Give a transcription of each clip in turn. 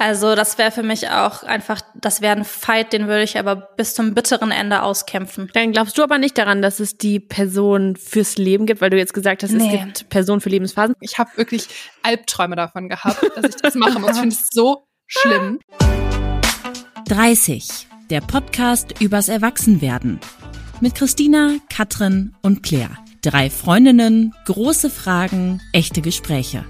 Also das wäre für mich auch einfach, das wäre ein Fight, den würde ich aber bis zum bitteren Ende auskämpfen. Dann glaubst du aber nicht daran, dass es die Person fürs Leben gibt, weil du jetzt gesagt hast, nee. es gibt Personen für Lebensphasen. Ich habe wirklich Albträume davon gehabt, dass ich das machen muss. Ich finde es so schlimm. 30. Der Podcast übers Erwachsenwerden. Mit Christina, Katrin und Claire. Drei Freundinnen, große Fragen, echte Gespräche.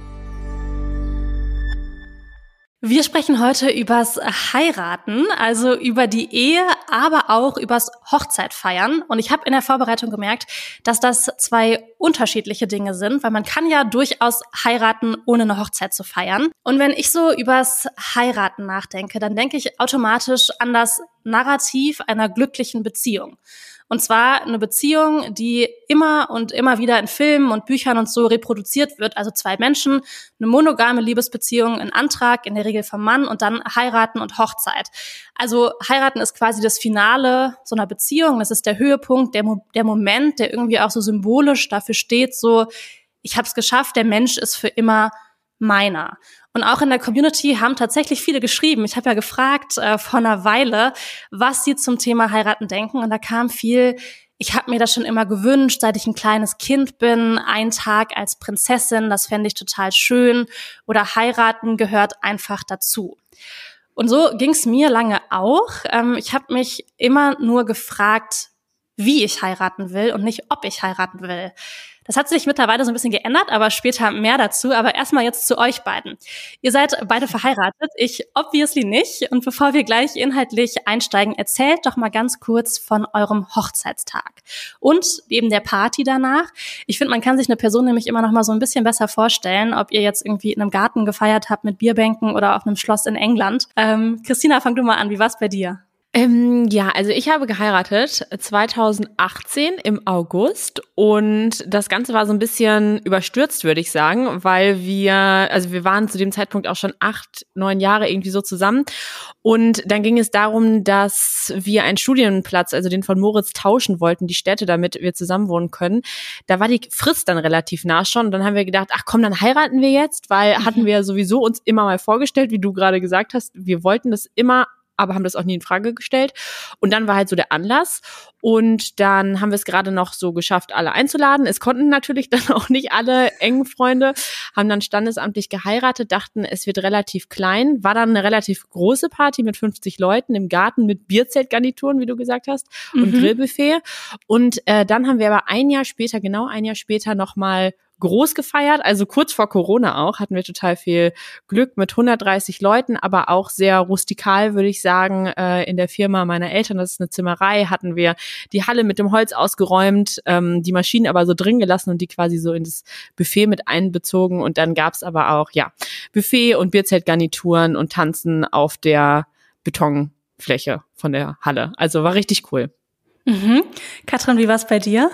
Wir sprechen heute übers Heiraten, also über die Ehe, aber auch übers Hochzeitfeiern. Und ich habe in der Vorbereitung gemerkt, dass das zwei unterschiedliche Dinge sind, weil man kann ja durchaus heiraten, ohne eine Hochzeit zu feiern. Und wenn ich so übers Heiraten nachdenke, dann denke ich automatisch an das Narrativ einer glücklichen Beziehung. Und zwar eine Beziehung, die immer und immer wieder in Filmen und Büchern und so reproduziert wird. Also zwei Menschen, eine monogame Liebesbeziehung, ein Antrag, in der Regel vom Mann und dann heiraten und Hochzeit. Also heiraten ist quasi das Finale so einer Beziehung. Das ist der Höhepunkt, der, Mo der Moment, der irgendwie auch so symbolisch dafür steht, so, ich habe es geschafft, der Mensch ist für immer meiner. Und auch in der Community haben tatsächlich viele geschrieben. Ich habe ja gefragt äh, vor einer Weile, was sie zum Thema heiraten denken. Und da kam viel, ich habe mir das schon immer gewünscht, seit ich ein kleines Kind bin, ein Tag als Prinzessin, das fände ich total schön. Oder heiraten gehört einfach dazu. Und so ging es mir lange auch. Ähm, ich habe mich immer nur gefragt, wie ich heiraten will und nicht, ob ich heiraten will. Das hat sich mittlerweile so ein bisschen geändert, aber später mehr dazu. Aber erstmal jetzt zu euch beiden. Ihr seid beide verheiratet, ich obviously nicht. Und bevor wir gleich inhaltlich einsteigen, erzählt doch mal ganz kurz von eurem Hochzeitstag und eben der Party danach. Ich finde, man kann sich eine Person nämlich immer noch mal so ein bisschen besser vorstellen, ob ihr jetzt irgendwie in einem Garten gefeiert habt mit Bierbänken oder auf einem Schloss in England. Ähm, Christina, fang du mal an. Wie war's bei dir? Ähm, ja, also ich habe geheiratet 2018 im August und das Ganze war so ein bisschen überstürzt, würde ich sagen, weil wir, also wir waren zu dem Zeitpunkt auch schon acht, neun Jahre irgendwie so zusammen und dann ging es darum, dass wir einen Studienplatz, also den von Moritz, tauschen wollten, die Städte, damit wir zusammen wohnen können. Da war die Frist dann relativ nah schon und dann haben wir gedacht, ach komm, dann heiraten wir jetzt, weil hatten wir sowieso uns immer mal vorgestellt, wie du gerade gesagt hast, wir wollten das immer aber haben das auch nie in Frage gestellt. Und dann war halt so der Anlass. Und dann haben wir es gerade noch so geschafft, alle einzuladen. Es konnten natürlich dann auch nicht alle engen Freunde, haben dann standesamtlich geheiratet, dachten, es wird relativ klein. War dann eine relativ große Party mit 50 Leuten im Garten mit Bierzeltgarnituren, wie du gesagt hast, und mhm. Grillbuffet. Und äh, dann haben wir aber ein Jahr später, genau ein Jahr später, nochmal groß gefeiert. Also kurz vor Corona auch hatten wir total viel Glück mit 130 Leuten, aber auch sehr rustikal, würde ich sagen. Äh, in der Firma meiner Eltern, das ist eine Zimmerei, hatten wir die Halle mit dem Holz ausgeräumt, ähm, die Maschinen aber so drin gelassen und die quasi so in das Buffet mit einbezogen. Und dann gab's aber auch, ja, Buffet und Bierzeltgarnituren und Tanzen auf der Betonfläche von der Halle. Also war richtig cool. Mhm. Katrin, wie war's bei dir?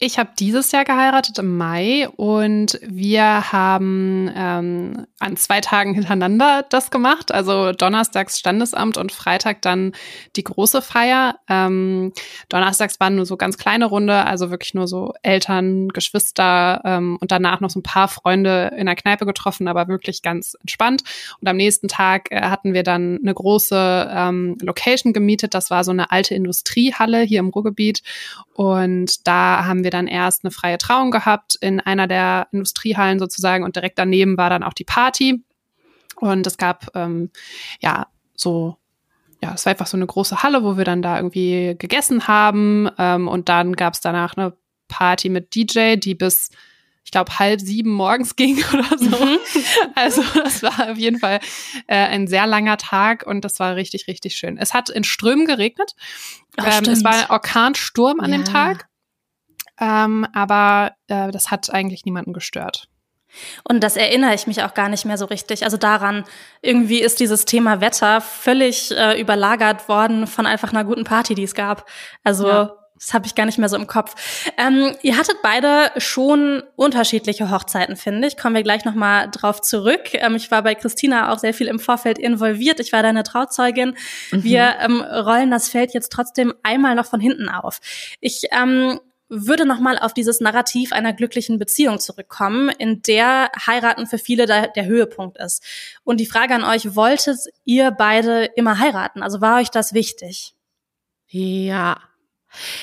Ich habe dieses Jahr geheiratet im Mai und wir haben ähm, an zwei Tagen hintereinander das gemacht. Also donnerstags Standesamt und Freitag dann die große Feier. Ähm, donnerstags waren nur so ganz kleine Runde, also wirklich nur so Eltern, Geschwister ähm, und danach noch so ein paar Freunde in der Kneipe getroffen, aber wirklich ganz entspannt. Und am nächsten Tag äh, hatten wir dann eine große ähm, Location gemietet. Das war so eine alte Industriehalle hier im Ruhrgebiet. Und da haben wir dann erst eine freie Trauung gehabt in einer der Industriehallen sozusagen und direkt daneben war dann auch die Party. Und es gab ähm, ja so ja, es war einfach so eine große Halle, wo wir dann da irgendwie gegessen haben. Ähm, und dann gab es danach eine Party mit DJ, die bis ich glaube, halb sieben morgens ging oder so. Mhm. Also das war auf jeden Fall äh, ein sehr langer Tag und das war richtig, richtig schön. Es hat in Strömen geregnet. Ach, ähm, es war ein Orkansturm an ja. dem Tag. Ähm, aber äh, das hat eigentlich niemanden gestört. Und das erinnere ich mich auch gar nicht mehr so richtig. Also daran, irgendwie ist dieses Thema Wetter völlig äh, überlagert worden von einfach einer guten Party, die es gab. Also ja. Das habe ich gar nicht mehr so im Kopf. Ähm, ihr hattet beide schon unterschiedliche Hochzeiten, finde ich. Kommen wir gleich nochmal drauf zurück. Ähm, ich war bei Christina auch sehr viel im Vorfeld involviert. Ich war deine Trauzeugin. Mhm. Wir ähm, rollen das Feld jetzt trotzdem einmal noch von hinten auf. Ich ähm, würde nochmal auf dieses Narrativ einer glücklichen Beziehung zurückkommen, in der heiraten für viele der, der Höhepunkt ist. Und die Frage an euch, wolltet ihr beide immer heiraten? Also war euch das wichtig? Ja.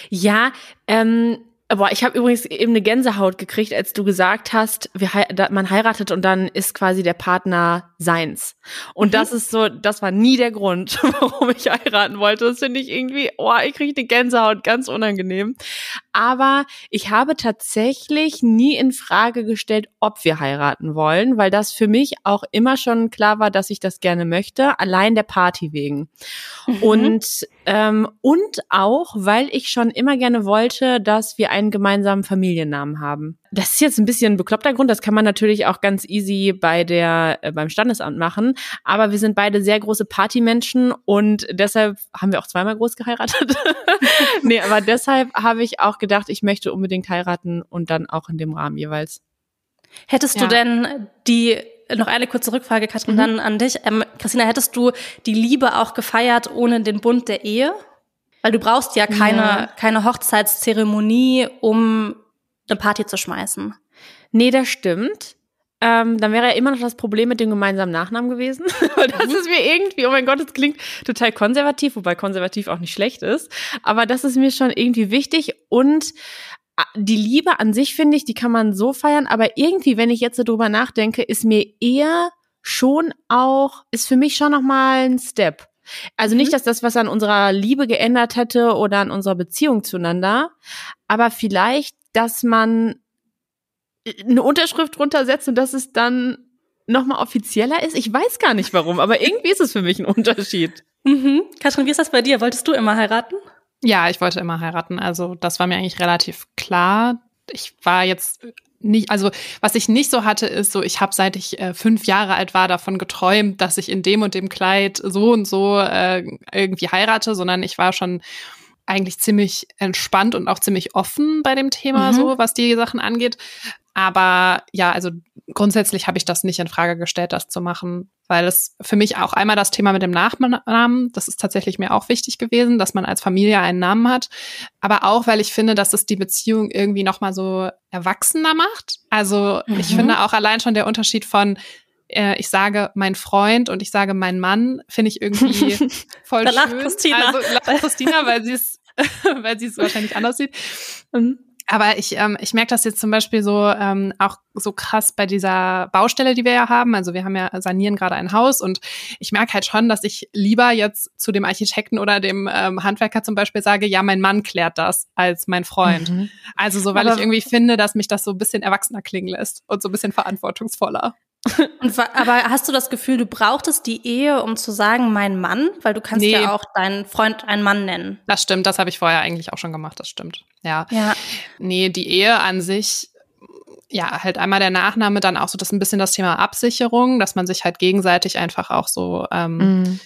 Ja, ähm, Boah, ich habe übrigens eben eine Gänsehaut gekriegt, als du gesagt hast, wir, man heiratet und dann ist quasi der Partner seins. Und mhm. das ist so, das war nie der Grund, warum ich heiraten wollte. Das finde ich irgendwie, oh, ich kriege eine Gänsehaut, ganz unangenehm. Aber ich habe tatsächlich nie in Frage gestellt, ob wir heiraten wollen, weil das für mich auch immer schon klar war, dass ich das gerne möchte, allein der Party wegen. Mhm. Und ähm, und auch, weil ich schon immer gerne wollte, dass wir einen gemeinsamen Familiennamen haben. Das ist jetzt ein bisschen ein bekloppter Grund, das kann man natürlich auch ganz easy bei der, äh, beim Standesamt machen. Aber wir sind beide sehr große Partymenschen und deshalb haben wir auch zweimal groß geheiratet. nee, aber deshalb habe ich auch gedacht, ich möchte unbedingt heiraten und dann auch in dem Rahmen jeweils. Hättest ja. du denn die noch eine kurze Rückfrage, Katrin, mhm. dann an dich. Ähm, Christina, hättest du die Liebe auch gefeiert ohne den Bund der Ehe? Weil du brauchst ja keine, ja. keine Hochzeitszeremonie, um eine Party zu schmeißen. Nee, das stimmt. Ähm, dann wäre ja immer noch das Problem mit dem gemeinsamen Nachnamen gewesen. das mhm. ist mir irgendwie, oh mein Gott, das klingt total konservativ, wobei konservativ auch nicht schlecht ist. Aber das ist mir schon irgendwie wichtig und die Liebe an sich finde ich, die kann man so feiern, aber irgendwie, wenn ich jetzt so drüber nachdenke, ist mir eher schon auch, ist für mich schon nochmal ein Step. Also nicht, mhm. dass das was an unserer Liebe geändert hätte oder an unserer Beziehung zueinander, aber vielleicht, dass man eine Unterschrift drunter setzt und dass es dann nochmal offizieller ist. Ich weiß gar nicht warum, aber irgendwie ist es für mich ein Unterschied. Mhm. Katrin, wie ist das bei dir? Wolltest du immer heiraten? Ja, ich wollte immer heiraten. Also das war mir eigentlich relativ klar. Ich war jetzt nicht, also was ich nicht so hatte, ist so, ich habe seit ich äh, fünf Jahre alt war davon geträumt, dass ich in dem und dem Kleid so und so äh, irgendwie heirate, sondern ich war schon eigentlich ziemlich entspannt und auch ziemlich offen bei dem Thema, mhm. so was die Sachen angeht. Aber ja, also grundsätzlich habe ich das nicht in Frage gestellt, das zu machen, weil es für mich auch einmal das Thema mit dem Nachnamen, das ist tatsächlich mir auch wichtig gewesen, dass man als Familie einen Namen hat, aber auch, weil ich finde, dass es die Beziehung irgendwie noch mal so erwachsener macht. Also mhm. ich finde auch allein schon der Unterschied von äh, ich sage mein Freund und ich sage mein Mann, finde ich irgendwie voll da schön. Christina. Also lacht Christina, weil sie es weil sie es wahrscheinlich anders sieht. Mhm. Aber ich, ähm, ich merke das jetzt zum Beispiel so ähm, auch so krass bei dieser Baustelle, die wir ja haben. Also wir haben ja sanieren gerade ein Haus und ich merke halt schon, dass ich lieber jetzt zu dem Architekten oder dem ähm, Handwerker zum Beispiel sage, ja, mein Mann klärt das als mein Freund. Mhm. Also so, weil Aber ich irgendwie finde, dass mich das so ein bisschen erwachsener klingen lässt und so ein bisschen verantwortungsvoller. Und, aber hast du das Gefühl, du brauchtest die Ehe, um zu sagen, mein Mann? Weil du kannst nee. ja auch deinen Freund einen Mann nennen. Das stimmt, das habe ich vorher eigentlich auch schon gemacht, das stimmt. Ja. ja. Nee, die Ehe an sich, ja, halt einmal der Nachname, dann auch so das ein bisschen das Thema Absicherung, dass man sich halt gegenseitig einfach auch so ähm, mhm.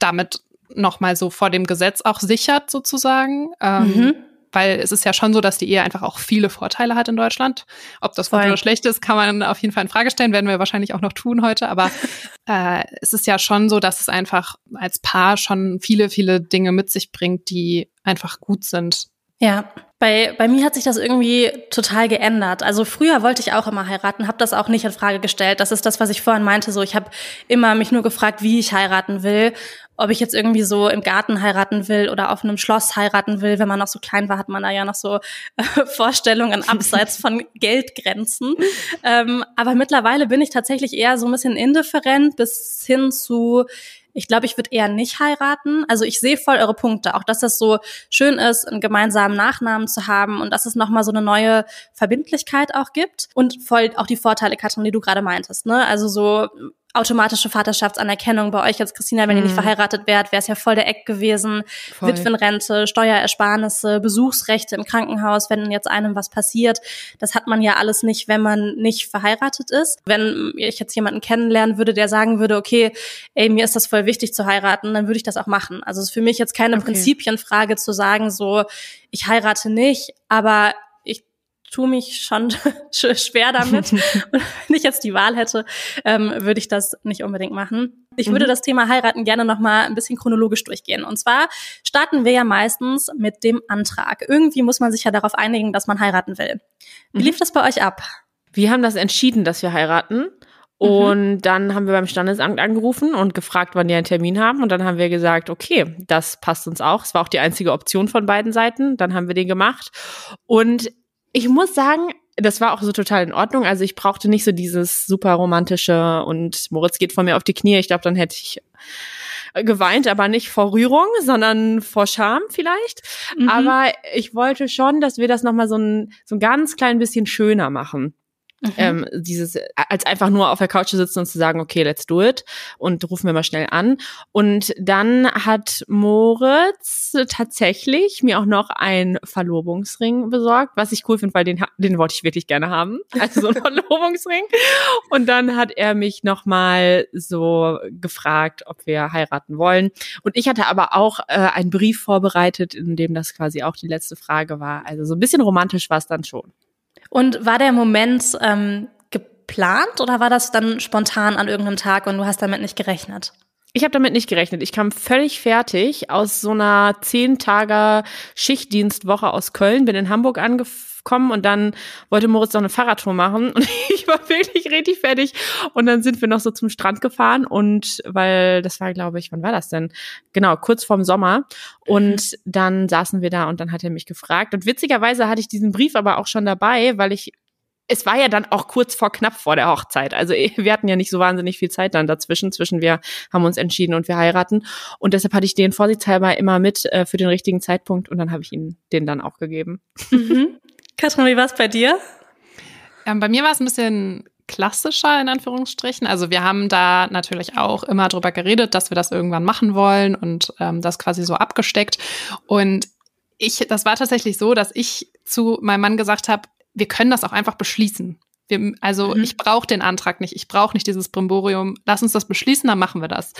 damit nochmal so vor dem Gesetz auch sichert, sozusagen. Ähm, mhm weil es ist ja schon so, dass die Ehe einfach auch viele Vorteile hat in Deutschland. Ob das gut oder schlecht ist, kann man auf jeden Fall in Frage stellen, werden wir wahrscheinlich auch noch tun heute. Aber äh, es ist ja schon so, dass es einfach als Paar schon viele, viele Dinge mit sich bringt, die einfach gut sind. Ja, bei, bei mir hat sich das irgendwie total geändert. Also früher wollte ich auch immer heiraten, habe das auch nicht in Frage gestellt. Das ist das, was ich vorhin meinte. So, ich habe immer mich nur gefragt, wie ich heiraten will ob ich jetzt irgendwie so im Garten heiraten will oder auf einem Schloss heiraten will. Wenn man noch so klein war, hat man da ja noch so äh, Vorstellungen abseits von Geldgrenzen. Ähm, aber mittlerweile bin ich tatsächlich eher so ein bisschen indifferent bis hin zu, ich glaube, ich würde eher nicht heiraten. Also ich sehe voll eure Punkte. Auch dass das so schön ist, einen gemeinsamen Nachnamen zu haben und dass es nochmal so eine neue Verbindlichkeit auch gibt. Und voll auch die Vorteile, Katrin, die du gerade meintest. Ne? Also so automatische Vaterschaftsanerkennung bei euch jetzt, Christina, wenn ihr nicht mhm. verheiratet wärt, wäre es ja voll der Eck gewesen. Voll. Witwenrente, Steuerersparnisse, Besuchsrechte im Krankenhaus, wenn jetzt einem was passiert. Das hat man ja alles nicht, wenn man nicht verheiratet ist. Wenn ich jetzt jemanden kennenlernen würde, der sagen würde, okay, ey, mir ist das voll wichtig zu heiraten, dann würde ich das auch machen. Also es ist für mich jetzt keine okay. Prinzipienfrage zu sagen, so, ich heirate nicht, aber tue mich schon schwer damit. Und wenn ich jetzt die Wahl hätte, ähm, würde ich das nicht unbedingt machen. Ich würde mhm. das Thema heiraten gerne noch mal ein bisschen chronologisch durchgehen. Und zwar starten wir ja meistens mit dem Antrag. Irgendwie muss man sich ja darauf einigen, dass man heiraten will. Wie mhm. lief das bei euch ab? Wir haben das entschieden, dass wir heiraten. Mhm. Und dann haben wir beim Standesamt angerufen und gefragt, wann die einen Termin haben. Und dann haben wir gesagt, okay, das passt uns auch. Es war auch die einzige Option von beiden Seiten. Dann haben wir den gemacht. Und ich muss sagen, das war auch so total in Ordnung. Also ich brauchte nicht so dieses super romantische und Moritz geht von mir auf die Knie. Ich glaube, dann hätte ich geweint, aber nicht vor Rührung, sondern vor Scham vielleicht. Mhm. Aber ich wollte schon, dass wir das nochmal so ein, so ein ganz klein bisschen schöner machen. Mhm. Ähm, dieses, als einfach nur auf der Couch zu sitzen und zu sagen, okay, let's do it und rufen wir mal schnell an. Und dann hat Moritz tatsächlich mir auch noch einen Verlobungsring besorgt, was ich cool finde, weil den, den wollte ich wirklich gerne haben. Also so ein Verlobungsring. Und dann hat er mich nochmal so gefragt, ob wir heiraten wollen. Und ich hatte aber auch äh, einen Brief vorbereitet, in dem das quasi auch die letzte Frage war. Also so ein bisschen romantisch war es dann schon. Und war der Moment ähm, geplant oder war das dann spontan an irgendeinem Tag und du hast damit nicht gerechnet? Ich habe damit nicht gerechnet. Ich kam völlig fertig aus so einer zehn Tage Schichtdienstwoche aus Köln, bin in Hamburg angekommen und dann wollte Moritz noch eine Fahrradtour machen und ich war wirklich richtig fertig und dann sind wir noch so zum Strand gefahren und weil das war glaube ich, wann war das denn? Genau, kurz vorm Sommer und mhm. dann saßen wir da und dann hat er mich gefragt und witzigerweise hatte ich diesen Brief aber auch schon dabei, weil ich es war ja dann auch kurz vor knapp vor der Hochzeit. Also eh, wir hatten ja nicht so wahnsinnig viel Zeit dann dazwischen. Zwischen wir haben uns entschieden und wir heiraten. Und deshalb hatte ich den vorsichtshalber immer mit äh, für den richtigen Zeitpunkt und dann habe ich ihn den dann auch gegeben. Mhm. Katrin, wie war es bei dir? Ähm, bei mir war es ein bisschen klassischer in Anführungsstrichen. Also wir haben da natürlich auch immer drüber geredet, dass wir das irgendwann machen wollen und ähm, das quasi so abgesteckt. Und ich, das war tatsächlich so, dass ich zu meinem Mann gesagt habe, wir können das auch einfach beschließen. Wir, also mhm. ich brauche den Antrag nicht, ich brauche nicht dieses Brimborium. Lass uns das beschließen, dann machen wir das.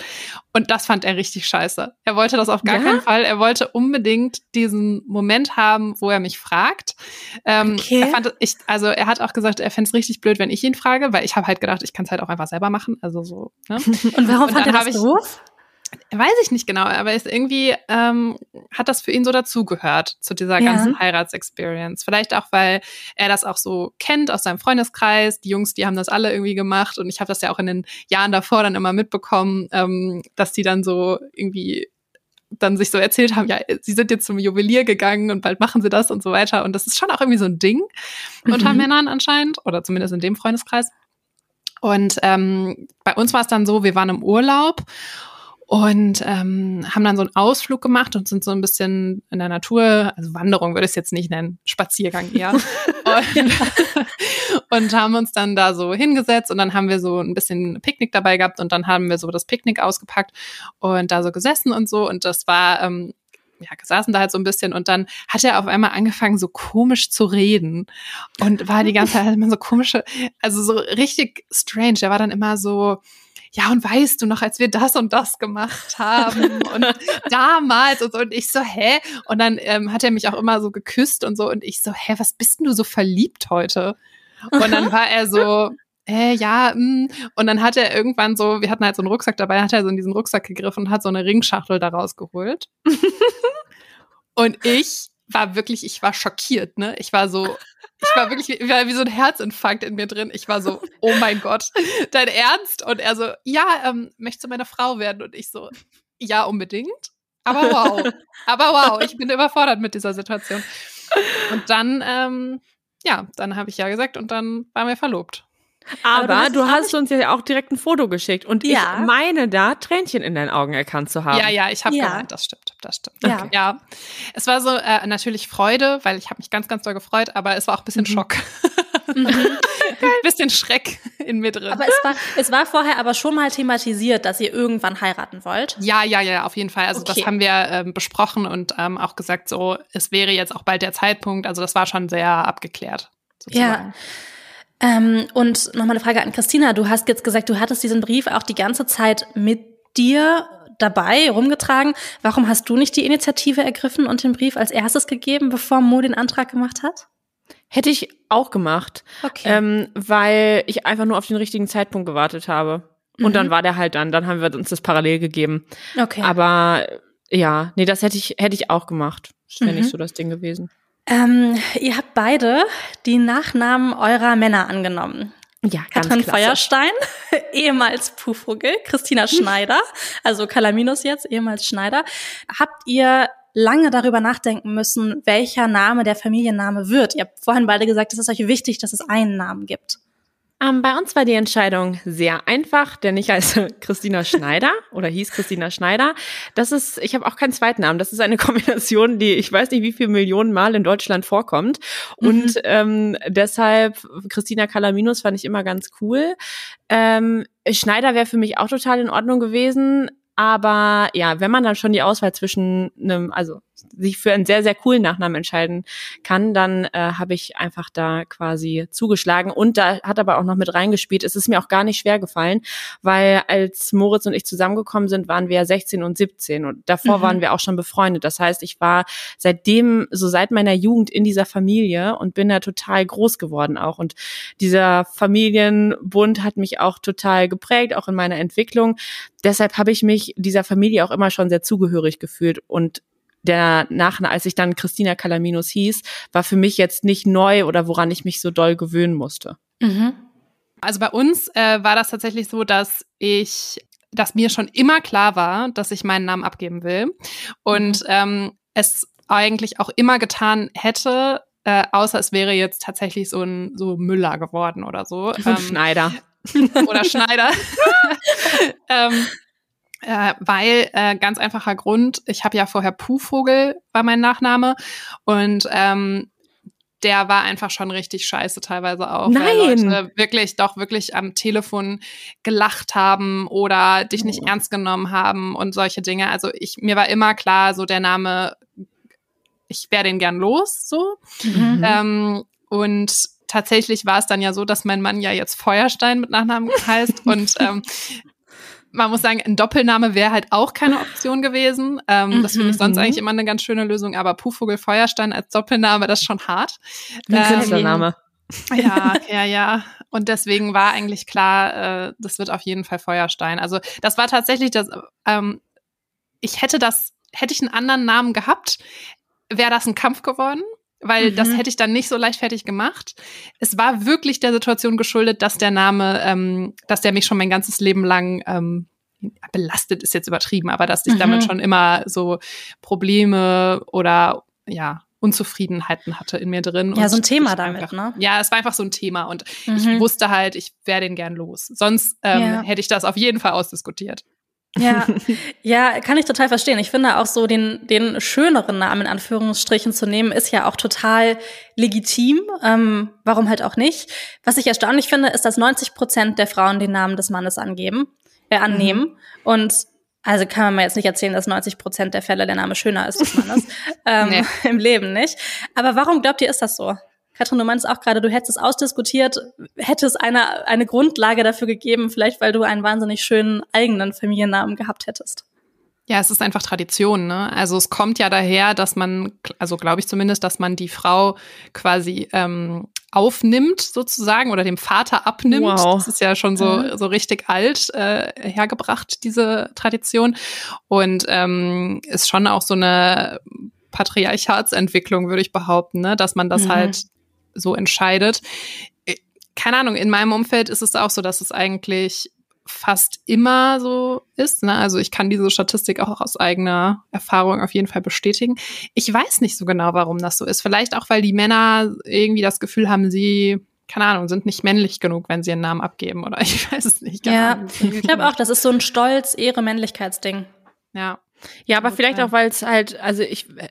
Und das fand er richtig scheiße. Er wollte das auf gar ja? keinen Fall. Er wollte unbedingt diesen Moment haben, wo er mich fragt. Ähm, okay. Er fand ich, also er hat auch gesagt, er fände es richtig blöd, wenn ich ihn frage, weil ich habe halt gedacht, ich kann es halt auch einfach selber machen. Also so. Ne? Und warum Und fand er das doof? Weiß ich nicht genau, aber ist irgendwie ähm, hat das für ihn so dazugehört zu dieser ja. ganzen Heiratsexperience. Vielleicht auch, weil er das auch so kennt aus seinem Freundeskreis. Die Jungs, die haben das alle irgendwie gemacht und ich habe das ja auch in den Jahren davor dann immer mitbekommen, ähm, dass die dann so irgendwie dann sich so erzählt haben, ja, sie sind jetzt zum Juwelier gegangen und bald machen sie das und so weiter. Und das ist schon auch irgendwie so ein Ding unter mhm. Männern anscheinend oder zumindest in dem Freundeskreis. Und ähm, bei uns war es dann so, wir waren im Urlaub und ähm, haben dann so einen Ausflug gemacht und sind so ein bisschen in der Natur, also Wanderung würde ich es jetzt nicht nennen, Spaziergang eher. und, und haben uns dann da so hingesetzt und dann haben wir so ein bisschen Picknick dabei gehabt und dann haben wir so das Picknick ausgepackt und da so gesessen und so und das war ähm, ja, saßen da halt so ein bisschen und dann hat er auf einmal angefangen, so komisch zu reden und war die ganze Zeit immer so komische, also so richtig strange. Er war dann immer so, ja, und weißt du noch, als wir das und das gemacht haben und damals und so, und ich so, hä? Und dann ähm, hat er mich auch immer so geküsst und so, und ich so, hä, was bist denn du so verliebt heute? Und dann war er so, äh, ja, mh. Mm. und dann hat er irgendwann so, wir hatten halt so einen Rucksack dabei, hat er so in diesen Rucksack gegriffen und hat so eine Ringschachtel daraus geholt. und ich war wirklich, ich war schockiert, ne? Ich war so, ich war wirklich ich war wie so ein Herzinfarkt in mir drin. Ich war so, oh mein Gott, dein Ernst? Und er so, ja, ähm, möchtest du meine Frau werden? Und ich so, ja, unbedingt. Aber wow. Aber wow, ich bin überfordert mit dieser Situation. Und dann, ähm, ja, dann habe ich ja gesagt und dann waren wir verlobt. Aber, Aber du hast uns ja auch direkt ein Foto geschickt und ja. ich meine da Tränchen in deinen Augen erkannt zu haben. Ja, ja, ich habe ja. gemeint, das stimmt, das stimmt. Ja. Okay. ja. Es war so äh, natürlich Freude, weil ich habe mich ganz, ganz doll gefreut, aber es war auch ein bisschen mhm. Schock. Mhm. ein bisschen Schreck in mir drin. Aber es war, es war vorher aber schon mal thematisiert, dass ihr irgendwann heiraten wollt. Ja, ja, ja, auf jeden Fall. Also okay. das haben wir ähm, besprochen und ähm, auch gesagt, so es wäre jetzt auch bald der Zeitpunkt. Also das war schon sehr abgeklärt. Sozusagen. Ja. Ähm, und nochmal eine Frage an Christina. Du hast jetzt gesagt, du hattest diesen Brief auch die ganze Zeit mit dir dabei, rumgetragen. Warum hast du nicht die Initiative ergriffen und den Brief als erstes gegeben, bevor Mo den Antrag gemacht hat? Hätte ich auch gemacht, Okay. ähm, weil ich einfach nur auf den richtigen Zeitpunkt gewartet habe. Und Mhm. dann war der halt dann, dann haben wir uns das parallel gegeben. okay. Aber ja, nee, das hätte ich, hätte ich auch gemacht. Das wäre Mhm. nicht so das Ding gewesen. Ähm, ihr habt beide die Nachnamen eurer Männer angenommen. Ja, ganz Katrin. Feuerstein, ehemals Puhvogel, Christina Schneider, also Kalaminus jetzt, ehemals Schneider. Habt ihr lange darüber nachdenken müssen, welcher Name der Familienname wird? Ihr habt vorhin beide gesagt, es ist euch wichtig, dass es einen Namen gibt. Ähm, bei uns war die Entscheidung sehr einfach, denn ich heiße Christina Schneider oder hieß Christina Schneider. Das ist, ich habe auch keinen zweiten Namen. Das ist eine Kombination, die ich weiß nicht, wie viele Millionen Mal in Deutschland vorkommt. Und ähm, deshalb Christina Calaminus fand ich immer ganz cool. Ähm, Schneider wäre für mich auch total in Ordnung gewesen. Aber ja, wenn man dann schon die Auswahl zwischen einem, also sich für einen sehr, sehr coolen Nachnamen entscheiden kann, dann äh, habe ich einfach da quasi zugeschlagen. Und da hat aber auch noch mit reingespielt. Es ist mir auch gar nicht schwer gefallen, weil als Moritz und ich zusammengekommen sind, waren wir 16 und 17 und davor Mhm. waren wir auch schon befreundet. Das heißt, ich war seitdem, so seit meiner Jugend in dieser Familie und bin da total groß geworden auch. Und dieser Familienbund hat mich auch total geprägt, auch in meiner Entwicklung. Deshalb habe ich mich dieser Familie auch immer schon sehr zugehörig gefühlt und der Nachname, als ich dann Christina Calaminus hieß, war für mich jetzt nicht neu oder woran ich mich so doll gewöhnen musste. Mhm. Also bei uns äh, war das tatsächlich so, dass ich, dass mir schon immer klar war, dass ich meinen Namen abgeben will und ähm, es eigentlich auch immer getan hätte, äh, außer es wäre jetzt tatsächlich so ein so Müller geworden oder so. Ähm, Schneider. oder Schneider. ähm, äh, weil äh, ganz einfacher Grund, ich habe ja vorher Puhvogel war mein Nachname und ähm, der war einfach schon richtig scheiße teilweise auch. Weil Nein. Leute wirklich doch wirklich am Telefon gelacht haben oder dich nicht ernst genommen haben und solche Dinge. Also ich mir war immer klar, so der Name, ich wäre den gern los, so. Mhm. Ähm, und tatsächlich war es dann ja so, dass mein Mann ja jetzt Feuerstein mit Nachnamen heißt. und ähm, man muss sagen, ein Doppelname wäre halt auch keine Option gewesen. Ähm, Das finde ich sonst Mhm. eigentlich immer eine ganz schöne Lösung. Aber Puhvogel Feuerstein als Doppelname, das ist schon hart. Ein Ähm, Künstlername. Ja, ja, ja. Und deswegen war eigentlich klar, äh, das wird auf jeden Fall Feuerstein. Also das war tatsächlich das, ähm, ich hätte das, hätte ich einen anderen Namen gehabt, wäre das ein Kampf geworden. Weil das Mhm. hätte ich dann nicht so leichtfertig gemacht. Es war wirklich der Situation geschuldet, dass der Name, ähm, dass der mich schon mein ganzes Leben lang ähm, belastet, ist jetzt übertrieben, aber dass ich Mhm. damit schon immer so Probleme oder ja, Unzufriedenheiten hatte in mir drin. Ja, so ein Thema damit, einfach, ne? Ja, es war einfach so ein Thema und Mhm. ich wusste halt, ich wäre den gern los. Sonst ähm, Ja. hätte ich das auf jeden Fall ausdiskutiert. Ja, ja, kann ich total verstehen. Ich finde auch so den, den schöneren Namen in Anführungsstrichen zu nehmen, ist ja auch total legitim. Ähm, warum halt auch nicht? Was ich erstaunlich finde, ist, dass 90 Prozent der Frauen den Namen des Mannes angeben, äh, annehmen. Und also kann man mir jetzt nicht erzählen, dass 90 Prozent der Fälle der Name schöner ist des Mannes. ähm, Nee. Im Leben nicht. Aber warum glaubt ihr, ist das so? Katrin, du meinst auch gerade, du hättest es ausdiskutiert, hätte es eine, eine Grundlage dafür gegeben, vielleicht weil du einen wahnsinnig schönen eigenen Familiennamen gehabt hättest. Ja, es ist einfach Tradition, ne? Also es kommt ja daher, dass man, also glaube ich zumindest, dass man die Frau quasi ähm, aufnimmt sozusagen oder dem Vater abnimmt. Wow. Das ist ja schon so Mhm. so richtig alt äh, hergebracht diese Tradition und ähm, ist schon auch so eine Patriarchatsentwicklung, würde ich behaupten, ne? Dass man das Mhm. halt so entscheidet. Äh, Keine Ahnung, in meinem Umfeld ist es auch so, dass es eigentlich fast immer so ist. Ne? Also ich kann diese Statistik auch aus eigener Erfahrung auf jeden Fall bestätigen. Ich weiß nicht so genau, warum das so ist. Vielleicht auch, weil die Männer irgendwie das Gefühl haben, sie, keine Ahnung, sind nicht männlich genug, wenn sie ihren Namen abgeben oder ich weiß es nicht. Keine Ja, ich glaube auch, das ist so ein Stolz, Ehre, Männlichkeitsding. Ja. Ja, aber vielleicht auch, weil es halt, also ich äh,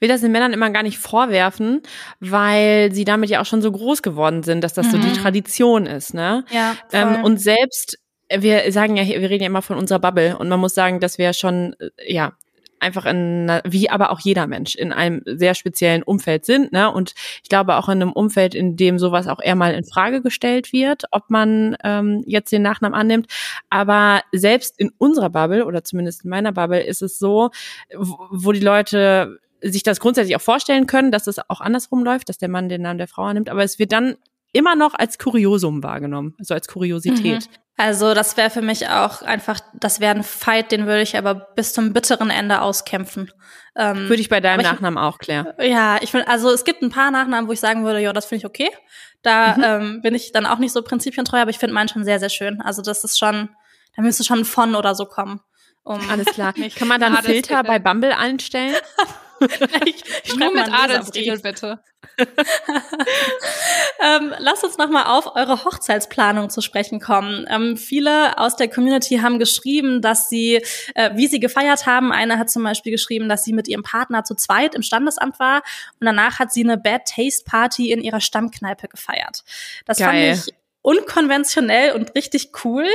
will das den Männern immer gar nicht vorwerfen, weil sie damit ja auch schon so groß geworden sind, dass das so Mhm. die Tradition ist, ne? Ja, Ähm, und selbst, äh, wir sagen ja, hier- wir reden ja immer von unserer Bubble und man muss sagen, dass wir schon, äh, ja, einfach in, wie aber auch jeder Mensch, in einem sehr speziellen Umfeld sind, ne? Und ich glaube auch in einem Umfeld, in dem sowas auch eher mal in Frage gestellt wird, ob man ähm, jetzt den Nachnamen annimmt. Aber selbst in unserer Bubble oder zumindest in meiner Bubble ist es so, wo, wo die Leute sich das grundsätzlich auch vorstellen können, dass es auch andersrum läuft, dass der Mann den Namen der Frau annimmt, aber es wird dann immer noch als Kuriosum wahrgenommen, also als Kuriosität. Mhm. Also das wäre für mich auch einfach, das wäre ein Fight, den würde ich aber bis zum bitteren Ende auskämpfen. Ähm, würde ich bei deinem Nachnamen auch klären. Ja, ich finde, also es gibt ein paar Nachnamen, wo ich sagen würde, ja, das finde ich okay. Da mhm. ähm, bin ich dann auch nicht so prinzipientreu, aber ich finde meinen schon sehr, sehr schön. Also das ist schon, da müsste schon von oder so kommen. Um Alles klar. Kann man dann Filter bei Bumble einstellen? ich, ich Nur mit Adelstitel, bitte. ähm, lasst uns nochmal auf eure Hochzeitsplanung zu sprechen kommen. Ähm, viele aus der Community haben geschrieben, dass sie, äh, wie sie gefeiert haben. Eine hat zum Beispiel geschrieben, dass sie mit ihrem Partner zu zweit im Standesamt war und danach hat sie eine Bad Taste Party in ihrer Stammkneipe gefeiert. Das Geil. fand ich unkonventionell und richtig cool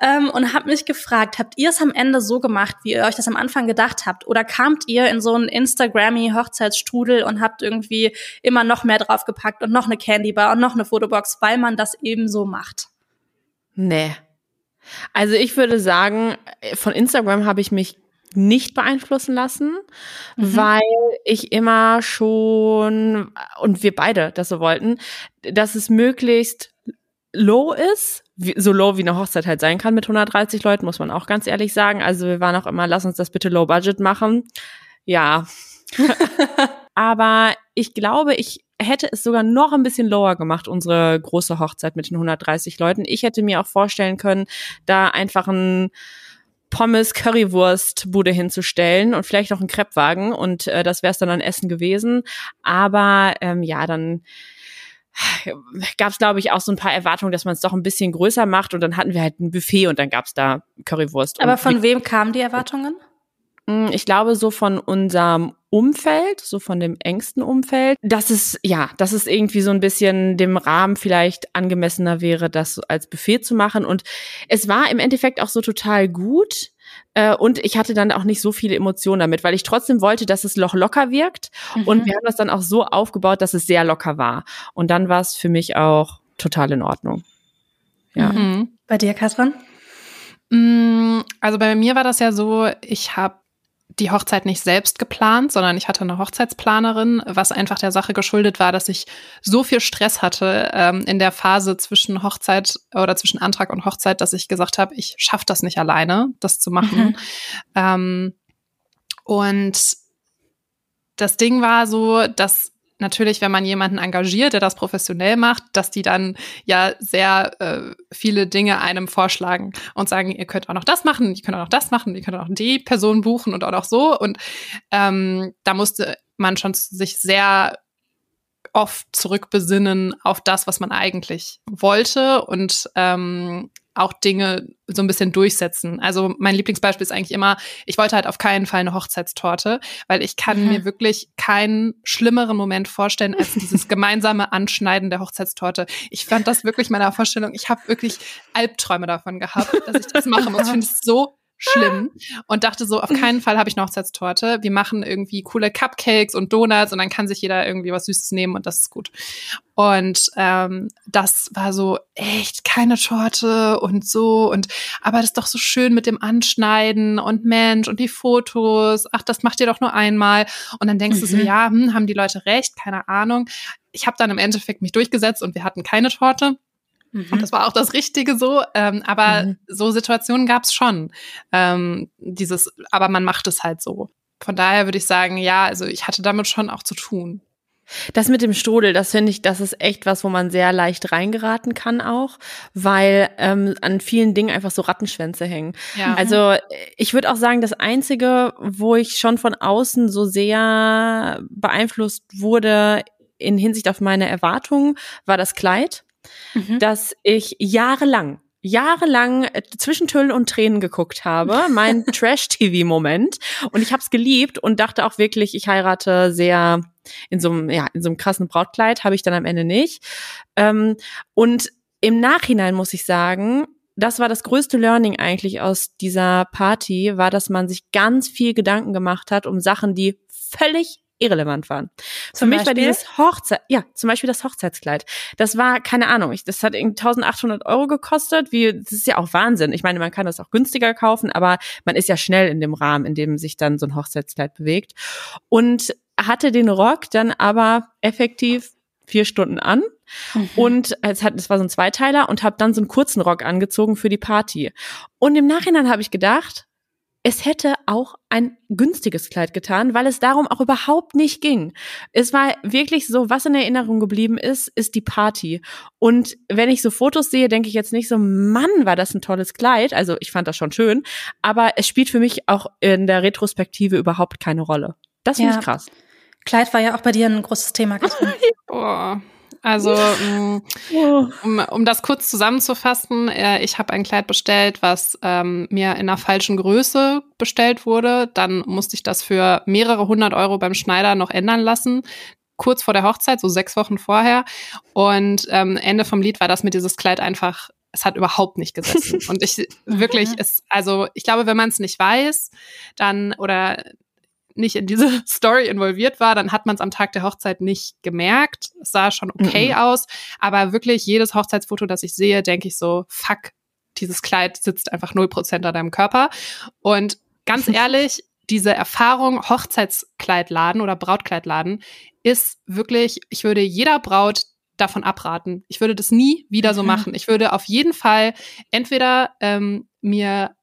ähm, und habe mich gefragt, habt ihr es am Ende so gemacht, wie ihr euch das am Anfang gedacht habt? Oder kamt ihr in so einen Instagrammy Hochzeitsstrudel und habt irgendwie immer noch mehr draufgepackt und noch eine Candybar und noch eine Fotobox, weil man das eben so macht? Nee. Also ich würde sagen, von Instagram habe ich mich nicht beeinflussen lassen, mhm. weil ich immer schon, und wir beide das so wollten, dass es möglichst low ist, wie, so low wie eine Hochzeit halt sein kann mit 130 Leuten, muss man auch ganz ehrlich sagen. Also wir waren auch immer, lass uns das bitte low budget machen. Ja. Aber ich glaube, ich hätte es sogar noch ein bisschen lower gemacht, unsere große Hochzeit mit den 130 Leuten. Ich hätte mir auch vorstellen können, da einfach ein Pommes Currywurst Bude hinzustellen und vielleicht noch einen Kreppwagen und äh, das wäre es dann an Essen gewesen. Aber ähm, ja, dann gab es, glaube ich, auch so ein paar Erwartungen, dass man es doch ein bisschen größer macht und dann hatten wir halt ein Buffet und dann gab es da Currywurst. Aber von wem kamen die Erwartungen? Hm, ich glaube, so von unserem Umfeld, so von dem engsten Umfeld, dass es, ja, dass es irgendwie so ein bisschen dem Rahmen vielleicht angemessener wäre, das als Buffet zu machen. Und es war im Endeffekt auch so total gut. Äh, und ich hatte dann auch nicht so viele Emotionen damit, weil ich trotzdem wollte, dass es noch locker wirkt. Mhm. Und wir haben das dann auch so aufgebaut, dass es sehr locker war. Und dann war es für mich auch total in Ordnung. Ja. Mhm. Bei dir, Katrin? Mm, also bei mir war das ja so, ich habe die Hochzeit nicht selbst geplant, sondern ich hatte eine Hochzeitsplanerin, was einfach der Sache geschuldet war, dass ich so viel Stress hatte ähm, in der Phase zwischen Hochzeit oder zwischen Antrag und Hochzeit, dass ich gesagt habe, ich schaffe das nicht alleine, das zu machen. Mhm. Ähm, und das Ding war so, dass natürlich, wenn man jemanden engagiert, der das professionell macht, dass die dann ja sehr äh, viele Dinge einem vorschlagen und sagen, ihr könnt auch noch das machen, ihr könnt auch noch das machen, ihr könnt auch die Person buchen und auch noch so. Und ähm, da musste man schon sich sehr oft zurückbesinnen auf das, was man eigentlich wollte und ähm, auch Dinge so ein bisschen durchsetzen. Also mein Lieblingsbeispiel ist eigentlich immer, ich wollte halt auf keinen Fall eine Hochzeitstorte, weil ich kann mhm. mir wirklich keinen schlimmeren Moment vorstellen als dieses gemeinsame Anschneiden der Hochzeitstorte. Ich fand das wirklich meiner Vorstellung, ich habe wirklich Albträume davon gehabt, dass ich das machen muss. Ich finde es so schlimm und dachte so, auf keinen Fall habe ich eine Hochzeitstorte. Wir machen irgendwie coole Cupcakes und Donuts und dann kann sich jeder irgendwie was Süßes nehmen und das ist gut. Und ähm, das war so echt keine Torte und so und aber das ist doch so schön mit dem Anschneiden und Mensch und die Fotos. Ach, das macht ihr doch nur einmal. Und dann denkst mhm. du so, mhm. ja, hm, haben die Leute recht? Keine Ahnung. Ich habe dann im Endeffekt mich durchgesetzt und wir hatten keine Torte. Und mhm. das war auch das Richtige so. Ähm, aber mhm. so Situationen gab es schon. Ähm, dieses, aber man macht es halt so. Von daher würde ich sagen, ja, also ich hatte damit schon auch zu tun. Das mit dem Strudel, das finde ich, das ist echt was, wo man sehr leicht reingeraten kann auch, weil ähm, an vielen Dingen einfach so Rattenschwänze hängen. Ja. Also ich würde auch sagen, das Einzige, wo ich schon von außen so sehr beeinflusst wurde in Hinsicht auf meine Erwartungen, war das Kleid mhm. dass ich jahrelang jahrelang äh, zwischen Tüllen und Tränen geguckt habe, mein Trash-TV-Moment. Und ich habe es geliebt und dachte auch wirklich, ich heirate sehr in so einem, ja, in so einem krassen Brautkleid, habe ich dann am Ende nicht. Ähm, und im Nachhinein muss ich sagen, das war das größte Learning eigentlich aus dieser Party, war, dass man sich ganz viel Gedanken gemacht hat um Sachen, die völlig irrelevant waren. Zum Für mich Beispiel? war dieses Hochzeit, ja, zum Beispiel das Hochzeitskleid. Das war, keine Ahnung, ich, das hat 1800 Euro gekostet, wie, das ist ja auch Wahnsinn. Ich meine, man kann das auch günstiger kaufen, aber man ist ja schnell in dem Rahmen, in dem sich dann so ein Hochzeitskleid bewegt. Und hatte den Rock dann aber effektiv vier Stunden an mhm. und es hat es war so ein Zweiteiler und habe dann so einen kurzen Rock angezogen für die Party. Und im Nachhinein habe ich gedacht, es hätte auch ein günstiges Kleid getan, weil es darum auch überhaupt nicht ging. Es war wirklich so, was in Erinnerung geblieben ist, ist die Party. Und wenn ich so Fotos sehe, denke ich jetzt nicht so, Mann, war das ein tolles Kleid. Also ich fand das schon schön, aber es spielt für mich auch in der Retrospektive überhaupt keine Rolle. Das finde ja. ich krass. Kleid war ja auch bei dir ein großes Thema. Boah. Also, mm, um, um das kurz zusammenzufassen, äh, ich habe ein Kleid bestellt, was ähm, mir in einer falschen Größe bestellt wurde. Dann musste ich das für mehrere hundert Euro beim Schneider noch ändern lassen kurz vor der Hochzeit, so sechs Wochen vorher. Und ähm, Ende vom Lied war das mit dieses Kleid einfach, es hat überhaupt nicht gesessen. Und ich wirklich, es, also ich glaube, wenn man es nicht weiß, dann oder nicht in diese Story involviert war, dann hat man es am Tag der Hochzeit nicht gemerkt. Es sah schon okay mhm. aus, aber wirklich jedes Hochzeitsfoto, das ich sehe, denke ich so, fuck, dieses Kleid sitzt einfach null Prozent an deinem Körper. Und ganz ehrlich, diese Erfahrung Hochzeitskleidladen oder Brautkleidladen ist wirklich, ich würde jeder Braut davon abraten. Ich würde das nie wieder so machen. Ich würde auf jeden Fall entweder ähm, mir